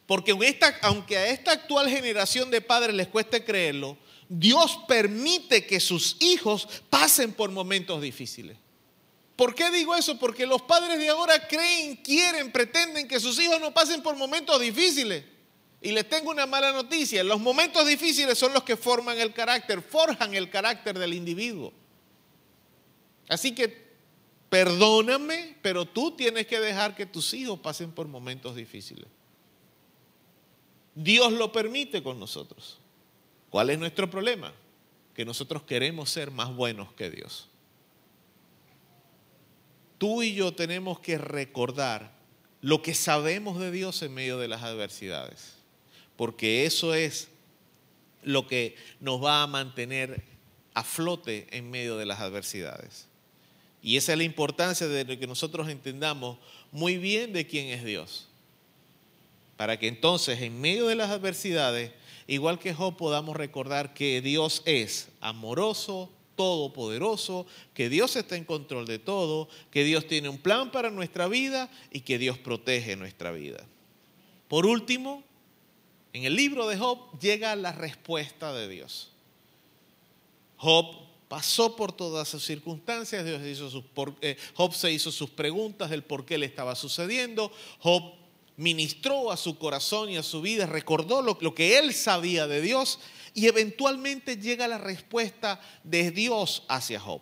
Porque aunque a esta actual generación de padres les cueste creerlo, Dios permite que sus hijos pasen por momentos difíciles. ¿Por qué digo eso? Porque los padres de ahora creen, quieren, pretenden que sus hijos no pasen por momentos difíciles. Y les tengo una mala noticia, los momentos difíciles son los que forman el carácter, forjan el carácter del individuo. Así que perdóname, pero tú tienes que dejar que tus hijos pasen por momentos difíciles. Dios lo permite con nosotros. ¿Cuál es nuestro problema? Que nosotros queremos ser más buenos que Dios. Tú y yo tenemos que recordar lo que sabemos de Dios en medio de las adversidades, porque eso es lo que nos va a mantener a flote en medio de las adversidades. Y esa es la importancia de que nosotros entendamos muy bien de quién es Dios para que entonces en medio de las adversidades, igual que Job, podamos recordar que Dios es amoroso, todopoderoso, que Dios está en control de todo, que Dios tiene un plan para nuestra vida y que Dios protege nuestra vida. Por último, en el libro de Job llega la respuesta de Dios. Job pasó por todas sus circunstancias, Dios hizo sus, eh, Job se hizo sus preguntas del por qué le estaba sucediendo, Job ministró a su corazón y a su vida, recordó lo, que él sabía de Dios y eventualmente llega la respuesta de Dios hacia Job.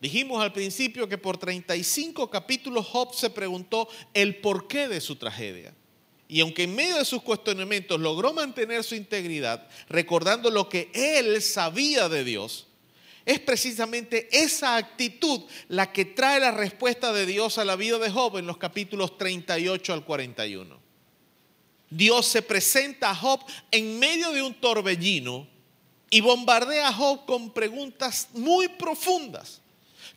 Dijimos al principio que por 35 capítulos Job se preguntó el porqué de su tragedia. Y aunque en medio de sus cuestionamientos logró mantener su integridad, recordando lo que él sabía de Dios, es precisamente esa actitud la que trae la respuesta de Dios a la vida de Job en los capítulos 38 al 41. Dios se presenta a Job en medio de un torbellino y bombardea a Job con preguntas muy profundas,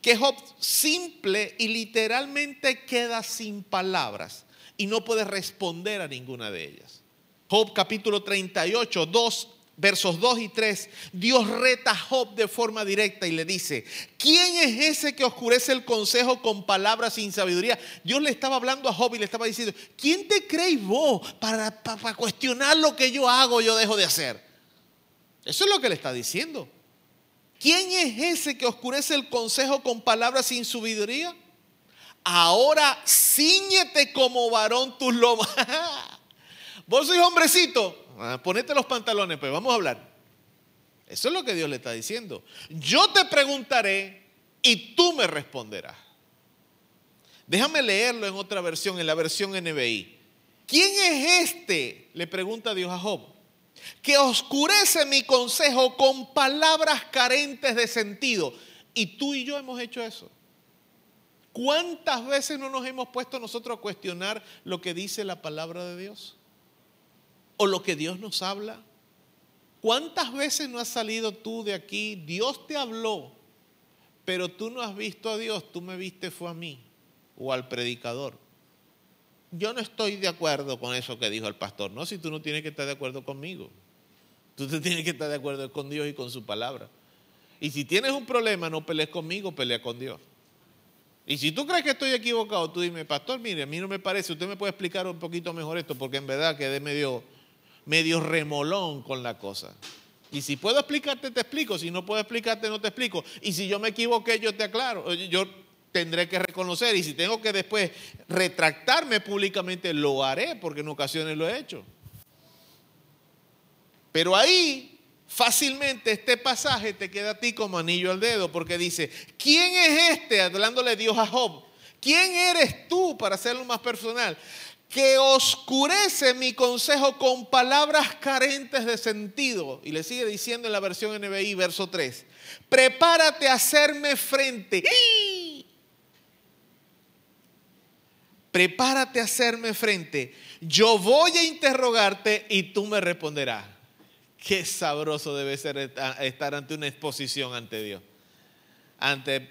que Job simple y literalmente queda sin palabras y no puede responder a ninguna de ellas. Job capítulo 38, 2 versos 2 y 3, Dios reta a Job de forma directa y le dice, ¿quién es ese que oscurece el consejo con palabras sin sabiduría? Dios le estaba hablando a Job y le estaba diciendo, ¿quién te crees vos para, para, cuestionar lo que yo hago yo dejo de hacer? Eso es lo que le está diciendo. ¿Quién es ese que oscurece el consejo con palabras sin sabiduría? Ahora ciñete como varón tus lomas. Vos sois hombrecito, ponete los pantalones, pues vamos a hablar. Eso es lo que Dios le está diciendo. Yo te preguntaré y tú me responderás. Déjame leerlo en otra versión, en la versión NBI. ¿Quién es este? Le pregunta Dios a Job. Que oscurece mi consejo con palabras carentes de sentido. Y tú y yo hemos hecho eso. ¿Cuántas veces no nos hemos puesto nosotros a cuestionar lo que dice la palabra de Dios? O lo que Dios nos habla? ¿Cuántas veces no has salido tú de aquí? Dios te habló, pero tú no has visto a Dios, tú me viste fue a mí o al predicador. Yo no estoy de acuerdo con eso que dijo el pastor, no, si tú no tienes que estar de acuerdo conmigo. Tú te tienes que estar de acuerdo con Dios y con su palabra. Y si tienes un problema, no pelees conmigo, pelea con Dios. Y si tú crees que estoy equivocado, tú dime, pastor, mire, a mí no me parece, usted me puede explicar un poquito mejor esto, porque en verdad quedé medio medio remolón con la cosa. Y si puedo explicarte, te explico. Si no puedo explicarte, no te explico. Y si yo me equivoqué, yo te aclaro. Yo tendré que reconocer. Y si tengo que después retractarme públicamente, lo haré, porque en ocasiones lo he hecho. Pero ahí, fácilmente, este pasaje te queda a ti como anillo al dedo, porque dice, ¿quién es este? Hablándole Dios a Job. ¿Quién eres tú para hacerlo más personal? Que oscurece mi consejo con palabras carentes de sentido. Y le sigue diciendo en la versión NBI, verso 3, prepárate a hacerme frente. Prepárate a hacerme frente. Yo voy a interrogarte y tú me responderás. Qué sabroso debe ser estar ante una exposición ante Dios. Ante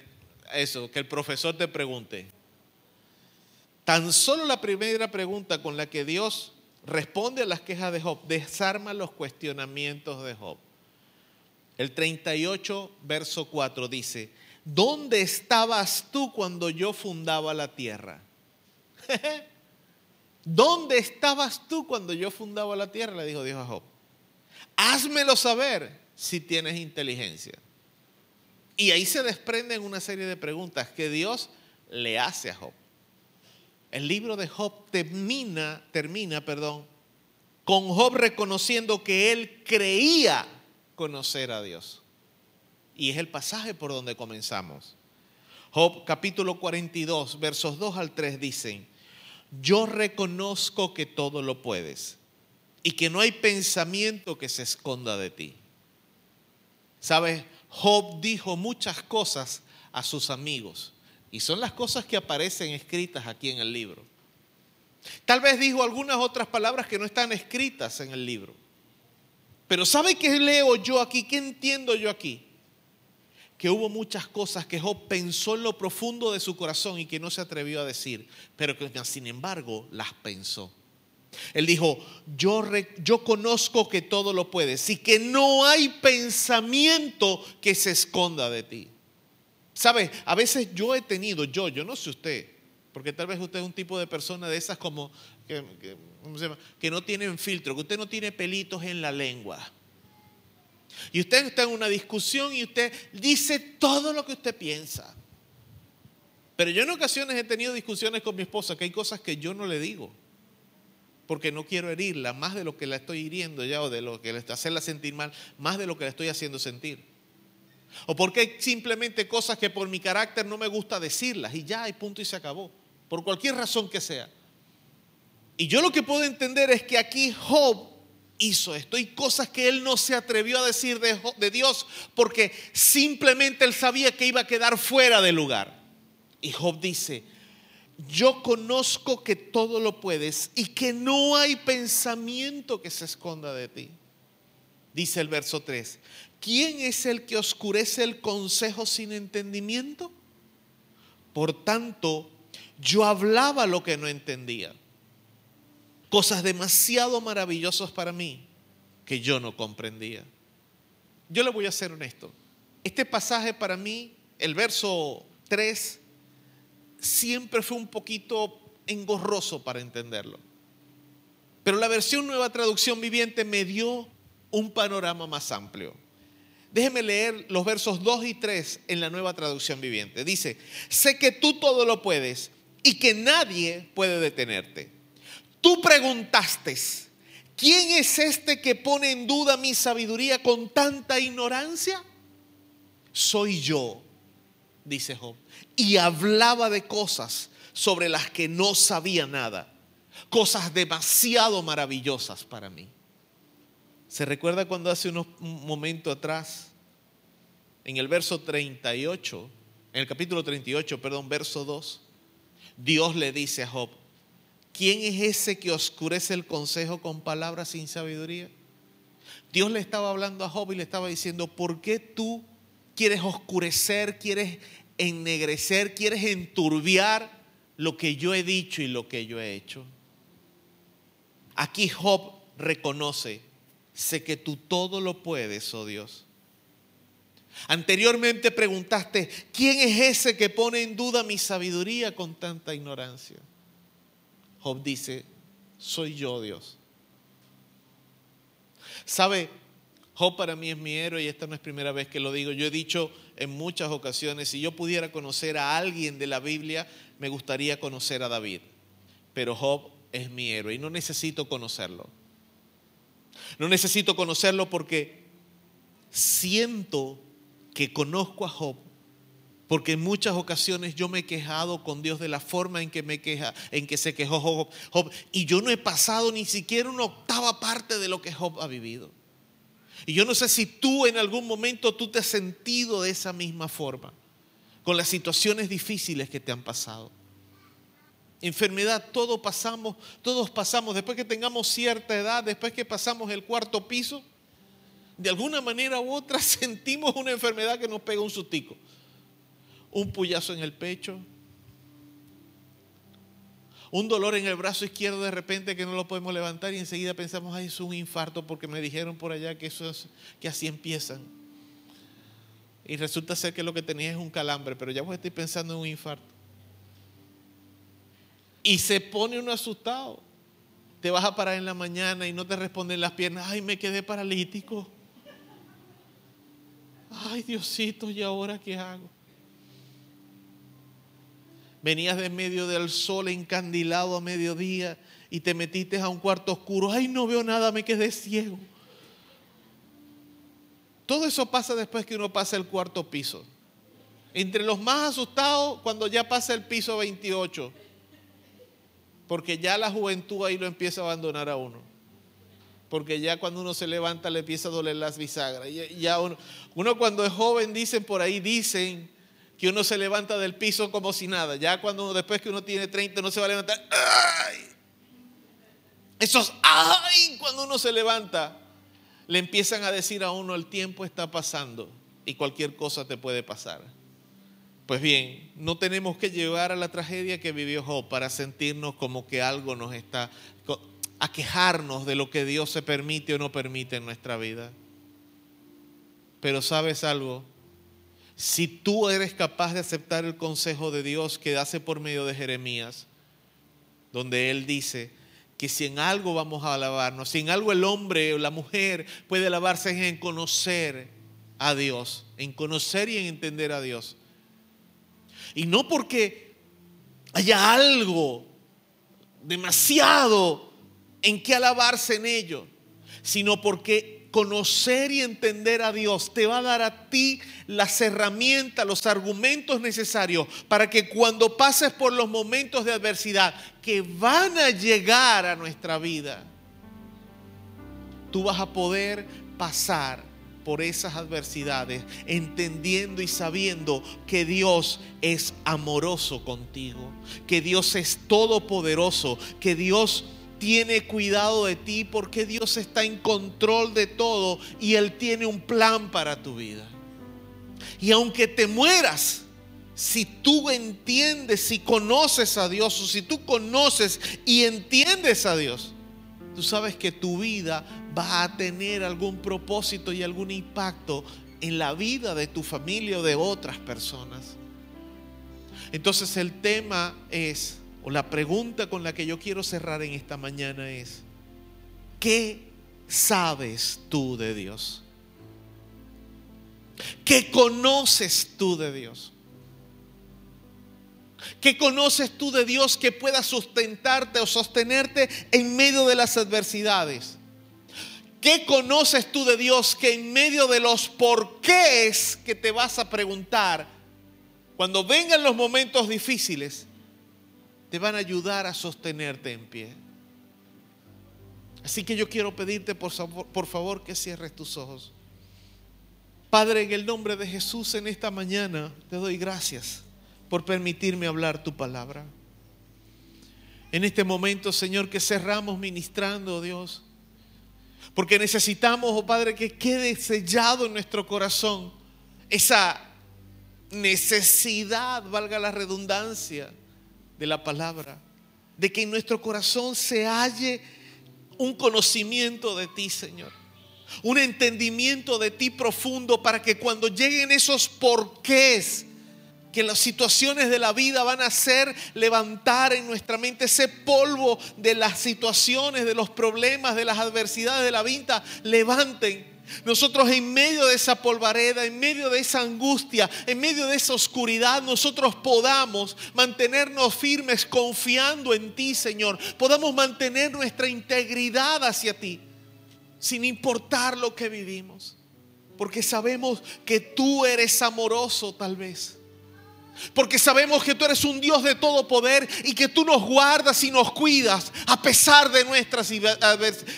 eso, que el profesor te pregunte, Tan solo la primera pregunta con la que Dios responde a las quejas de Job desarma los cuestionamientos de Job. El 38, verso 4 dice, ¿dónde estabas tú cuando yo fundaba la tierra? ¿Dónde estabas tú cuando yo fundaba la tierra? Le dijo Dios a Job. Házmelo saber si tienes inteligencia. Y ahí se desprenden una serie de preguntas que Dios le hace a Job. El libro de Job termina, termina, perdón, con Job reconociendo que él creía conocer a Dios. Y es el pasaje por donde comenzamos. Job capítulo 42, versos 2 al 3 dicen, yo reconozco que todo lo puedes y que no hay pensamiento que se esconda de ti. ¿Sabes? Job dijo muchas cosas a sus amigos y son las cosas que aparecen escritas aquí en el libro. Tal vez dijo algunas otras palabras que no están escritas en el libro. Pero ¿sabe qué leo yo aquí? ¿Qué entiendo yo aquí? Que hubo muchas cosas que Job pensó en lo profundo de su corazón y que no se atrevió a decir, pero que sin embargo las pensó. Él dijo, yo, yo conozco que todo lo puedes y que no hay pensamiento que se esconda de ti. ¿Sabe? A veces yo he tenido, yo, yo no sé usted, porque tal vez usted es un tipo de persona de esas como que, que no tienen filtro, que usted no tiene pelitos en la lengua. Y usted está en una discusión y usted dice todo lo que usted piensa. Pero yo en ocasiones he tenido discusiones con mi esposa que hay cosas que yo no le digo porque no quiero herirla más de lo que la estoy hiriendo ya o de lo que hacerla sentir mal, más de lo que la estoy haciendo sentir. O porque hay simplemente cosas que por mi carácter no me gusta decirlas y ya hay punto y se acabó, por cualquier razón que sea. Y yo lo que puedo entender es que aquí Job hizo esto y cosas que él no se atrevió a decir de, de Dios porque simplemente él sabía que iba a quedar fuera del lugar. Y Job dice, yo conozco que todo lo puedes y que no hay pensamiento que se esconda de ti. Dice el verso 3, ¿quién es el que oscurece el consejo sin entendimiento? Por tanto, yo hablaba lo que no entendía. Cosas demasiado maravillosas para mí que yo no comprendía. Yo le voy a ser honesto. Este pasaje para mí, el verso 3, siempre fue un poquito engorroso para entenderlo. Pero la versión nueva traducción viviente me dio un panorama más amplio. Déjeme leer los versos 2 y 3 en la nueva traducción viviente. Dice, sé que tú todo lo puedes y que nadie puede detenerte. Tú preguntaste, ¿quién es este que pone en duda mi sabiduría con tanta ignorancia? Soy yo, dice Job y hablaba de cosas sobre las que no sabía nada, cosas demasiado maravillosas para mí. ¿Se recuerda cuando hace unos momentos atrás, en el verso 38, en el capítulo 38, perdón, verso 2, Dios le dice a Job, ¿quién es ese que oscurece el consejo con palabras sin sabiduría? Dios le estaba hablando a Job y le estaba diciendo, ¿por qué tú quieres oscurecer, quieres ennegrecer, quieres enturbiar lo que yo he dicho y lo que yo he hecho. Aquí Job reconoce, sé que tú todo lo puedes, oh Dios. Anteriormente preguntaste, ¿quién es ese que pone en duda mi sabiduría con tanta ignorancia? Job dice, soy yo Dios. ¿Sabe? Job para mí es mi héroe y esta no es primera vez que lo digo. Yo he dicho en muchas ocasiones, si yo pudiera conocer a alguien de la Biblia, me gustaría conocer a David. Pero Job es mi héroe y no necesito conocerlo. No necesito conocerlo porque siento que conozco a Job, porque en muchas ocasiones yo me he quejado con Dios de la forma en que me queja, en que se quejó Job, Job, y yo no he pasado ni siquiera una octava parte de lo que Job ha vivido. Y yo no sé si tú en algún momento tú te has sentido de esa misma forma, con las situaciones difíciles que te han pasado. Enfermedad, todos pasamos, todos pasamos, después que tengamos cierta edad, después que pasamos el cuarto piso, de alguna manera u otra sentimos una enfermedad que nos pega un sustico. Un puyazo en el pecho, un dolor en el brazo izquierdo de repente que no lo podemos levantar y enseguida pensamos, ay, es un infarto porque me dijeron por allá que, eso es, que así empiezan. Y resulta ser que lo que tenía es un calambre, pero ya vos estoy pensando en un infarto. Y se pone uno asustado. te vas a parar en la mañana y no te responden las piernas, ay, me quedé paralítico. Ay, Diosito, ¿y ahora qué hago? Venías de medio del sol encandilado a mediodía y te metiste a un cuarto oscuro. Ay, no veo nada, me quedé ciego. Todo eso pasa después que uno pasa el cuarto piso. Entre los más asustados cuando ya pasa el piso 28. Porque ya la juventud ahí lo empieza a abandonar a uno. Porque ya cuando uno se levanta le empieza a doler las bisagras. Ya uno, uno cuando es joven, dicen por ahí, dicen que uno se levanta del piso como si nada. Ya cuando uno, después que uno tiene 30 no se va a levantar. Esos ¡ay! Cuando uno se levanta, le empiezan a decir a uno el tiempo está pasando y cualquier cosa te puede pasar. Pues bien, no tenemos que llegar a la tragedia que vivió Job para sentirnos como que algo nos está a quejarnos de lo que Dios se permite o no permite en nuestra vida. Pero sabes algo, si tú eres capaz de aceptar el consejo de Dios que hace por medio de Jeremías, donde Él dice que si en algo vamos a alabarnos, si en algo el hombre o la mujer puede alabarse es en conocer a Dios, en conocer y en entender a Dios. Y no porque haya algo demasiado en que alabarse en ello, sino porque conocer y entender a Dios te va a dar a ti las herramientas, los argumentos necesarios para que cuando pases por los momentos de adversidad que van a llegar a nuestra vida, tú vas a poder pasar por esas adversidades, entendiendo y sabiendo que Dios es amoroso contigo, que Dios es todopoderoso, que Dios tiene cuidado de ti porque Dios está en control de todo y Él tiene un plan para tu vida. Y aunque te mueras, si tú entiendes, si conoces a Dios o si tú conoces y entiendes a Dios, tú sabes que tu vida va a tener algún propósito y algún impacto en la vida de tu familia o de otras personas. Entonces el tema es, o la pregunta con la que yo quiero cerrar en esta mañana es, ¿qué sabes tú de Dios? ¿Qué conoces tú de Dios? ¿Qué conoces tú de Dios que pueda sustentarte o sostenerte en medio de las adversidades? ¿Qué conoces tú de Dios que en medio de los porqués que te vas a preguntar, cuando vengan los momentos difíciles, te van a ayudar a sostenerte en pie? Así que yo quiero pedirte por favor, por favor que cierres tus ojos. Padre, en el nombre de Jesús en esta mañana te doy gracias por permitirme hablar tu palabra. En este momento, Señor, que cerramos ministrando, Dios porque necesitamos, oh Padre, que quede sellado en nuestro corazón esa necesidad, valga la redundancia de la palabra, de que en nuestro corazón se halle un conocimiento de ti, Señor. Un entendimiento de ti profundo para que cuando lleguen esos porqués que las situaciones de la vida van a hacer levantar en nuestra mente ese polvo de las situaciones, de los problemas, de las adversidades de la vida, levanten. Nosotros en medio de esa polvareda, en medio de esa angustia, en medio de esa oscuridad, nosotros podamos mantenernos firmes confiando en ti, Señor. Podamos mantener nuestra integridad hacia ti, sin importar lo que vivimos. Porque sabemos que tú eres amoroso tal vez porque sabemos que tú eres un Dios de todo poder y que tú nos guardas y nos cuidas a pesar de nuestras eh,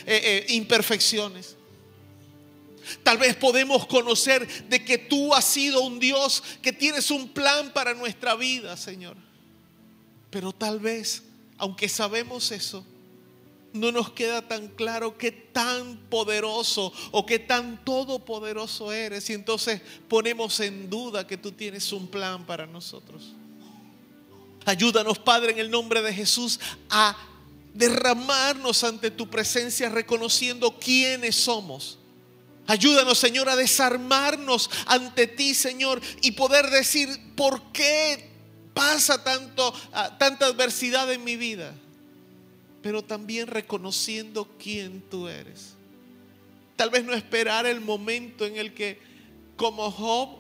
eh, imperfecciones. Tal vez podemos conocer de que tú has sido un Dios que tienes un plan para nuestra vida, Señor. Pero tal vez, aunque sabemos eso, no nos queda tan claro qué tan poderoso o qué tan todopoderoso eres. Y entonces ponemos en duda que tú tienes un plan para nosotros. Ayúdanos, Padre, en el nombre de Jesús, a derramarnos ante tu presencia reconociendo quiénes somos. Ayúdanos, Señor, a desarmarnos ante ti, Señor, y poder decir por qué pasa tanto, ah, tanta adversidad en mi vida. Pero también reconociendo quién tú eres. Tal vez no esperar el momento en el que, como Job,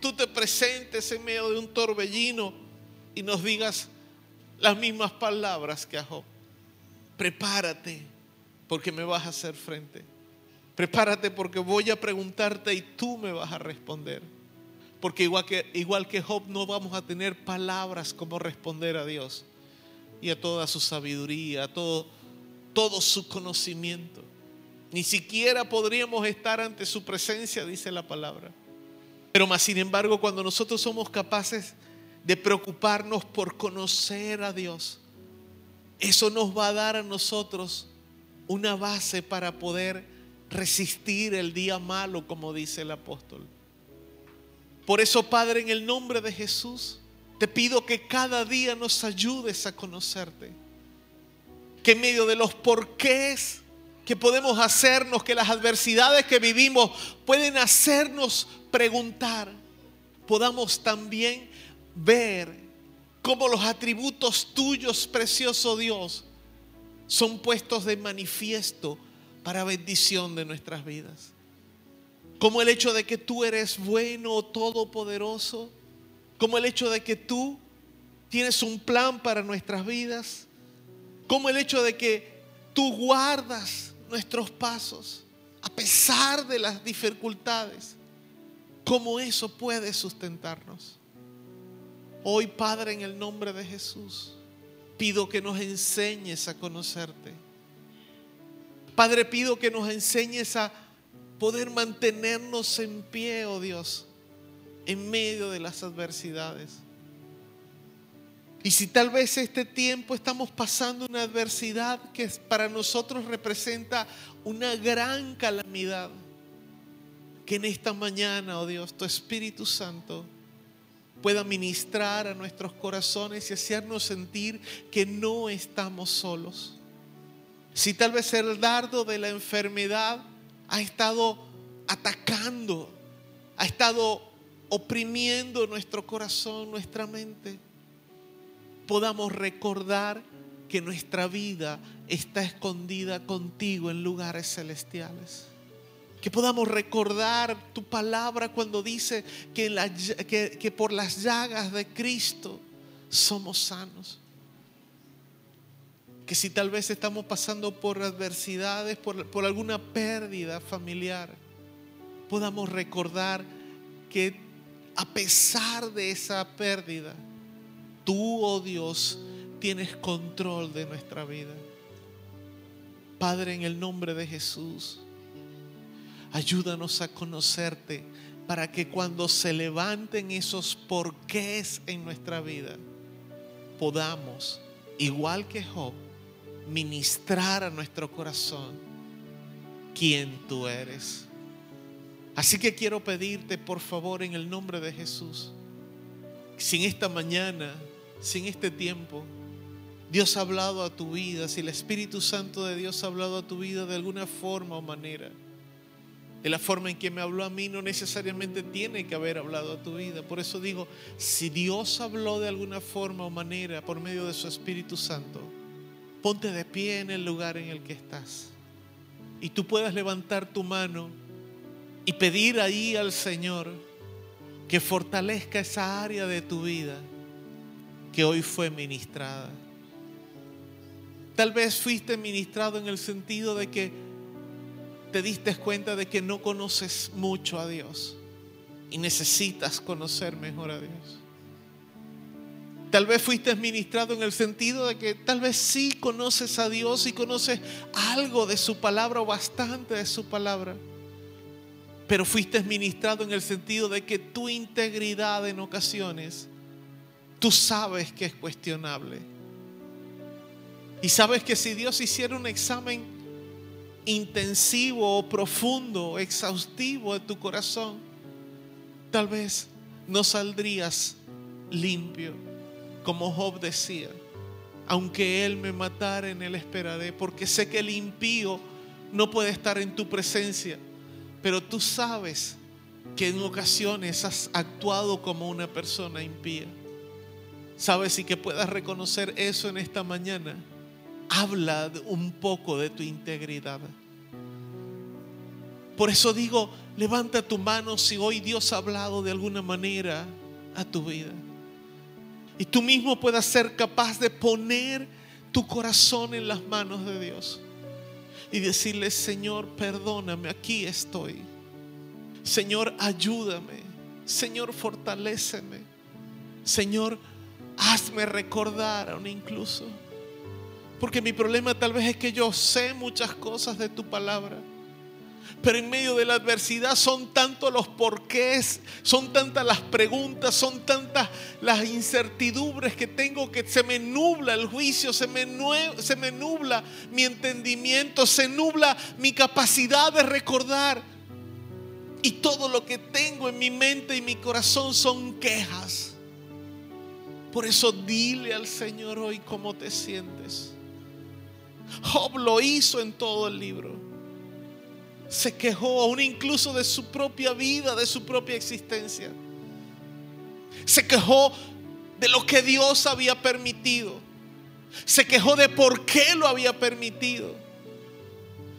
tú te presentes en medio de un torbellino y nos digas las mismas palabras que a Job. Prepárate porque me vas a hacer frente. Prepárate porque voy a preguntarte y tú me vas a responder. Porque igual que, igual que Job no vamos a tener palabras como responder a Dios y a toda su sabiduría, a todo, todo su conocimiento. Ni siquiera podríamos estar ante su presencia, dice la palabra. Pero más sin embargo, cuando nosotros somos capaces de preocuparnos por conocer a Dios, eso nos va a dar a nosotros una base para poder resistir el día malo, como dice el apóstol. Por eso, Padre, en el nombre de Jesús, te pido que cada día nos ayudes a conocerte. Que en medio de los porqués que podemos hacernos, que las adversidades que vivimos pueden hacernos preguntar, podamos también ver cómo los atributos tuyos, precioso Dios, son puestos de manifiesto para bendición de nuestras vidas. Como el hecho de que tú eres bueno, todopoderoso, como el hecho de que tú tienes un plan para nuestras vidas, como el hecho de que tú guardas nuestros pasos a pesar de las dificultades, cómo eso puede sustentarnos. Hoy, Padre, en el nombre de Jesús, pido que nos enseñes a conocerte. Padre, pido que nos enseñes a poder mantenernos en pie, oh Dios, en medio de las adversidades. Y si tal vez este tiempo estamos pasando una adversidad que para nosotros representa una gran calamidad, que en esta mañana, oh Dios, tu Espíritu Santo pueda ministrar a nuestros corazones y hacernos sentir que no estamos solos. Si tal vez el dardo de la enfermedad ha estado atacando, ha estado oprimiendo nuestro corazón, nuestra mente, podamos recordar que nuestra vida está escondida contigo en lugares celestiales. Que podamos recordar tu palabra cuando dice que, por las llagas de Cristo somos sanos. Que si tal vez estamos pasando por adversidades, por alguna pérdida familiar, podamos recordar que a pesar de esa pérdida, tú, oh Dios, tienes control de nuestra vida. Padre, en el nombre de Jesús, ayúdanos a conocerte para que cuando se levanten esos porqués en nuestra vida, podamos, igual que Job, ministrar a nuestro corazón quién tú eres. Así que quiero pedirte, por favor, en el nombre de Jesús, si en esta mañana, si en este tiempo, Dios ha hablado a tu vida, si el Espíritu Santo de Dios ha hablado a tu vida de alguna forma o manera, de la forma en que me habló a mí no necesariamente tiene que haber hablado a tu vida. Por eso digo, si Dios habló de alguna forma o manera por medio de su Espíritu Santo, ponte de pie en el lugar en el que estás. Y tú puedas levantar tu mano y pedir ahí al Señor que fortalezca esa área de tu vida que hoy fue ministrada. Tal vez fuiste ministrado en el sentido de que te diste cuenta de que no conoces mucho a Dios y necesitas conocer mejor a Dios. Tal vez fuiste ministrado en el sentido de que tal vez sí conoces a Dios y conoces algo de su palabra o bastante de su palabra. Pero fuiste ministrado en el sentido de que tu integridad en ocasiones, tú sabes que es cuestionable y sabes que si Dios hiciera un examen intensivo profundo, exhaustivo de tu corazón, tal vez no saldrías limpio, como Job decía. Aunque Él me matara, en Él esperaré, porque sé que el impío no puede estar en tu presencia, pero tú sabes que en ocasiones has actuado como una persona impía. Sabes y que puedas reconocer eso en esta mañana habla un poco de tu integridad. Por eso digo, levanta tu mano si hoy Dios ha hablado de alguna manera a tu vida. Y tú mismo puedas ser capaz de poner tu corazón en las manos de Dios y decirle, Señor, perdóname, aquí estoy. Señor, ayúdame. Señor, fortaléceme. Señor, hazme recordar aún incluso. Porque mi problema tal vez es que yo sé muchas cosas de tu palabra. Pero en medio de la adversidad son tantos los porqués, son tantas las preguntas, son tantas las incertidumbres que tengo que se me nubla el juicio, se me, se me nubla mi entendimiento, se nubla mi capacidad de recordar. Y todo lo que tengo en mi mente y mi corazón son quejas. Por eso dile al Señor hoy cómo te sientes. Job lo hizo en todo el libro se quejó aún incluso de su propia vida, de su propia existencia. Se quejó de lo que Dios había permitido. Se quejó de por qué lo había permitido.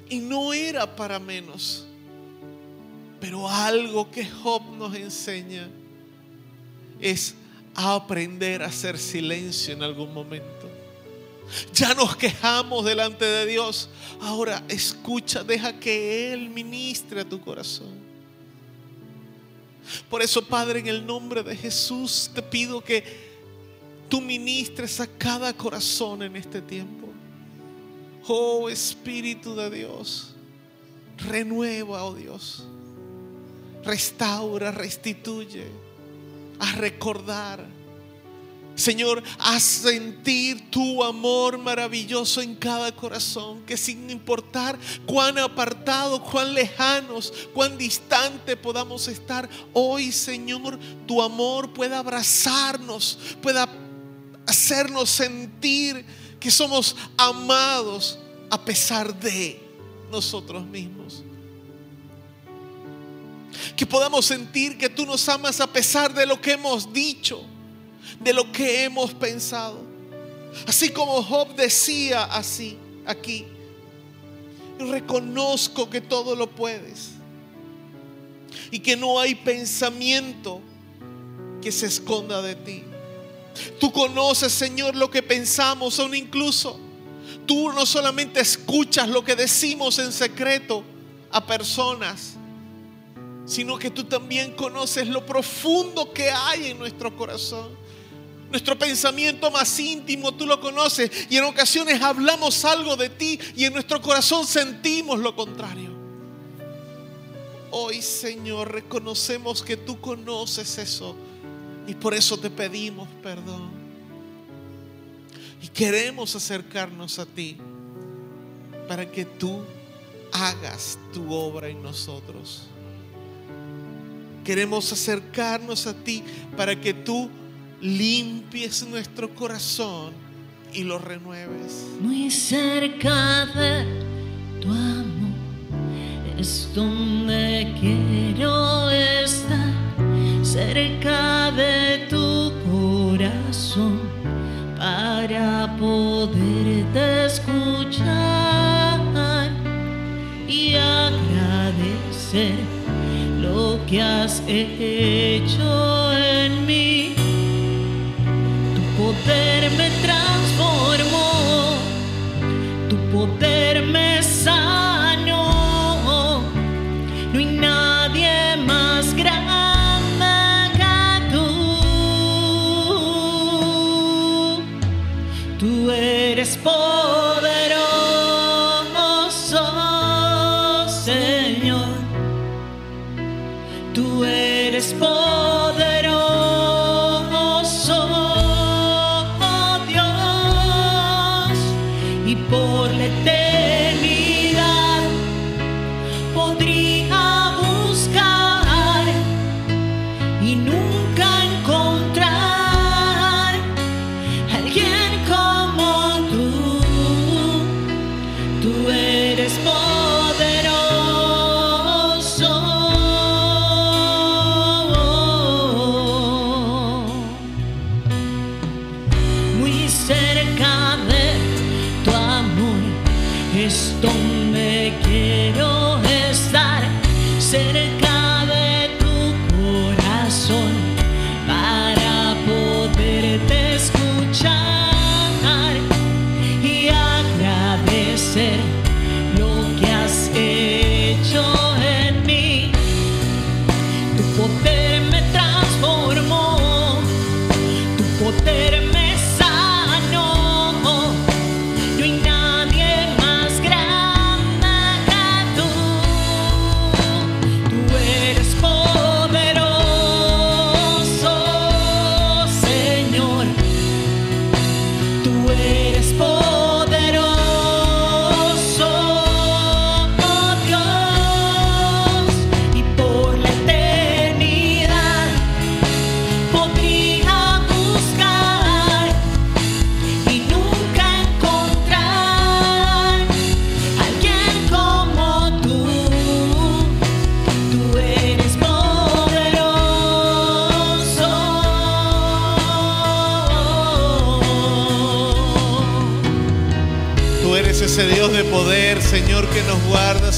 Y no era para menos. Pero algo que Job nos enseña es aprender a hacer silencio en algún momento. Ya nos quejamos delante de Dios. Ahora escucha, deja que Él ministre a tu corazón. Por eso, Padre, en el nombre de Jesús, te pido que tú ministres a cada corazón en este tiempo. Oh Espíritu de Dios, renueva, oh Dios. Restaura, restituye, a recordar. Señor, haz sentir tu amor maravilloso en cada corazón, que sin importar cuán apartado, cuán lejanos, cuán distante podamos estar, hoy, Señor, tu amor pueda abrazarnos, pueda hacernos sentir que somos amados a pesar de nosotros mismos. Que podamos sentir que tú nos amas a pesar de lo que hemos dicho de lo que hemos pensado. Así como Job decía así aquí, reconozco que todo lo puedes y que no hay pensamiento que se esconda de ti. Tú conoces, Señor, lo que pensamos, aún incluso tú no solamente escuchas lo que decimos en secreto a personas, sino que tú también conoces lo profundo que hay en nuestro corazón. Nuestro pensamiento más íntimo tú lo conoces y en ocasiones hablamos algo de ti y en nuestro corazón sentimos lo contrario. Hoy Señor reconocemos que tú conoces eso y por eso te pedimos perdón. Y queremos acercarnos a ti para que tú hagas tu obra en nosotros. Queremos acercarnos a ti para que tú limpies nuestro corazón y lo renueves. Muy cerca de tu amor es donde quiero estar, cerca de tu corazón para poderte escuchar y agradecer lo que has hecho poder me transformó, tu poder me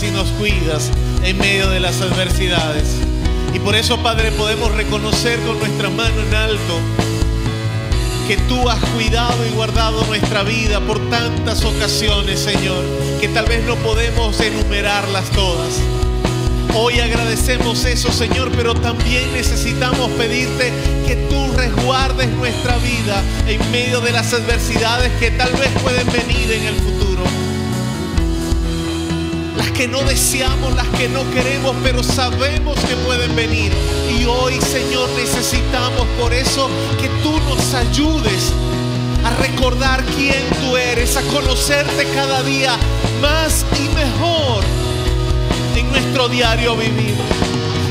y nos cuidas en medio de las adversidades. Y por eso, Padre, podemos reconocer con nuestra mano en alto que tú has cuidado y guardado nuestra vida por tantas ocasiones, Señor, que tal vez no podemos enumerarlas todas. Hoy agradecemos eso, Señor, pero también necesitamos pedirte que tú resguardes nuestra vida en medio de las adversidades que tal vez pueden venir en el futuro. Las que no deseamos, las que no queremos, pero sabemos que pueden venir. Y hoy, Señor, necesitamos por eso que tú nos ayudes a recordar quién tú eres, a conocerte cada día más y mejor en nuestro diario vivir.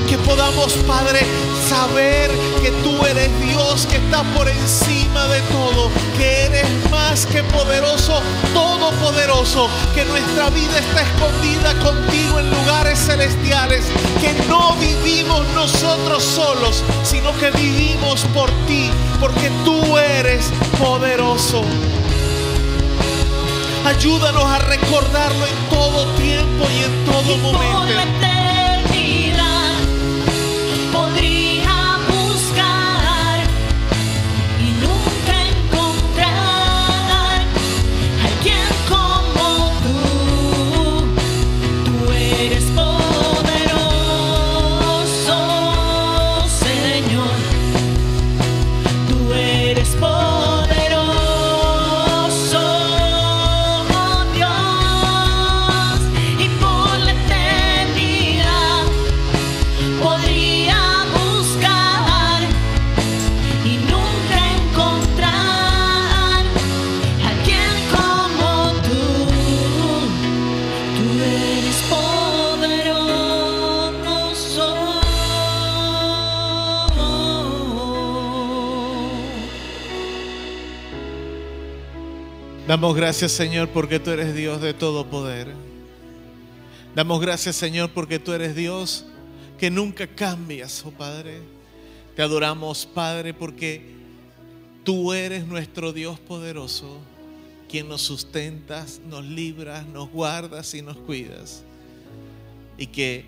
Que podamos, Padre, saber que tú eres Dios que está por encima de todo, que eres más que poderoso, todopoderoso, que nuestra vida está escondida contigo en lugares celestiales, que no vivimos nosotros solos, sino que vivimos por ti, porque tú eres poderoso. Ayúdanos a recordarlo en todo tiempo y en todo momento. Damos gracias, Señor, porque tú eres Dios de todo poder. Damos gracias, Señor, porque tú eres Dios que nunca cambias, oh Padre. Te adoramos, Padre, porque tú eres nuestro Dios poderoso, quien nos sustentas, nos libras, nos guardas y nos cuidas. Y que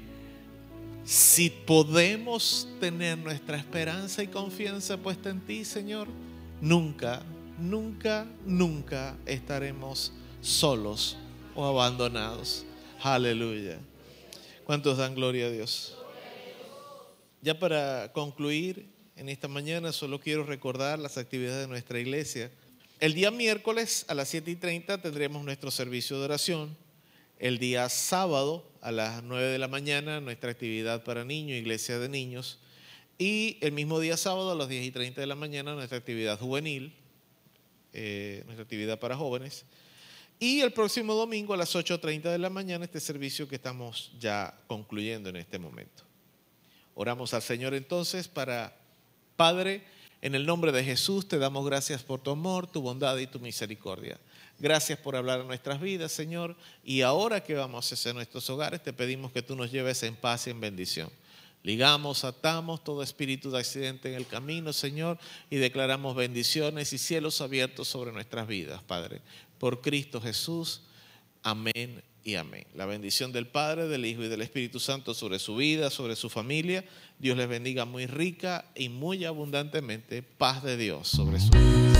si podemos tener nuestra esperanza y confianza puesta en ti, Señor, nunca, nunca, nunca estaremos solos o abandonados. Aleluya. ¿Cuántos dan gloria a Dios? Ya para concluir en esta mañana, solo quiero recordar las actividades de nuestra iglesia. El día miércoles a las 7 y 30 tendremos nuestro servicio de oración. El día sábado a las 9 de la mañana nuestra actividad para niños, iglesia de niños. Y el mismo día sábado a las 10 y 30 de la mañana nuestra actividad juvenil, eh, nuestra actividad para jóvenes. Y el próximo domingo a las 8.30 de la mañana este servicio que estamos ya concluyendo en este momento. Oramos al Señor entonces para, Padre, en el nombre de Jesús te damos gracias por tu amor, tu bondad y tu misericordia. Gracias por hablar a nuestras vidas, Señor. Y ahora que vamos a hacer nuestros hogares, te pedimos que tú nos lleves en paz y en bendición. Ligamos, atamos todo espíritu de accidente en el camino, Señor, y declaramos bendiciones y cielos abiertos sobre nuestras vidas, Padre. Por Cristo Jesús. Amén y amén. La bendición del Padre, del Hijo y del Espíritu Santo sobre su vida, sobre su familia. Dios les bendiga muy rica y muy abundantemente. Paz de Dios sobre su vida.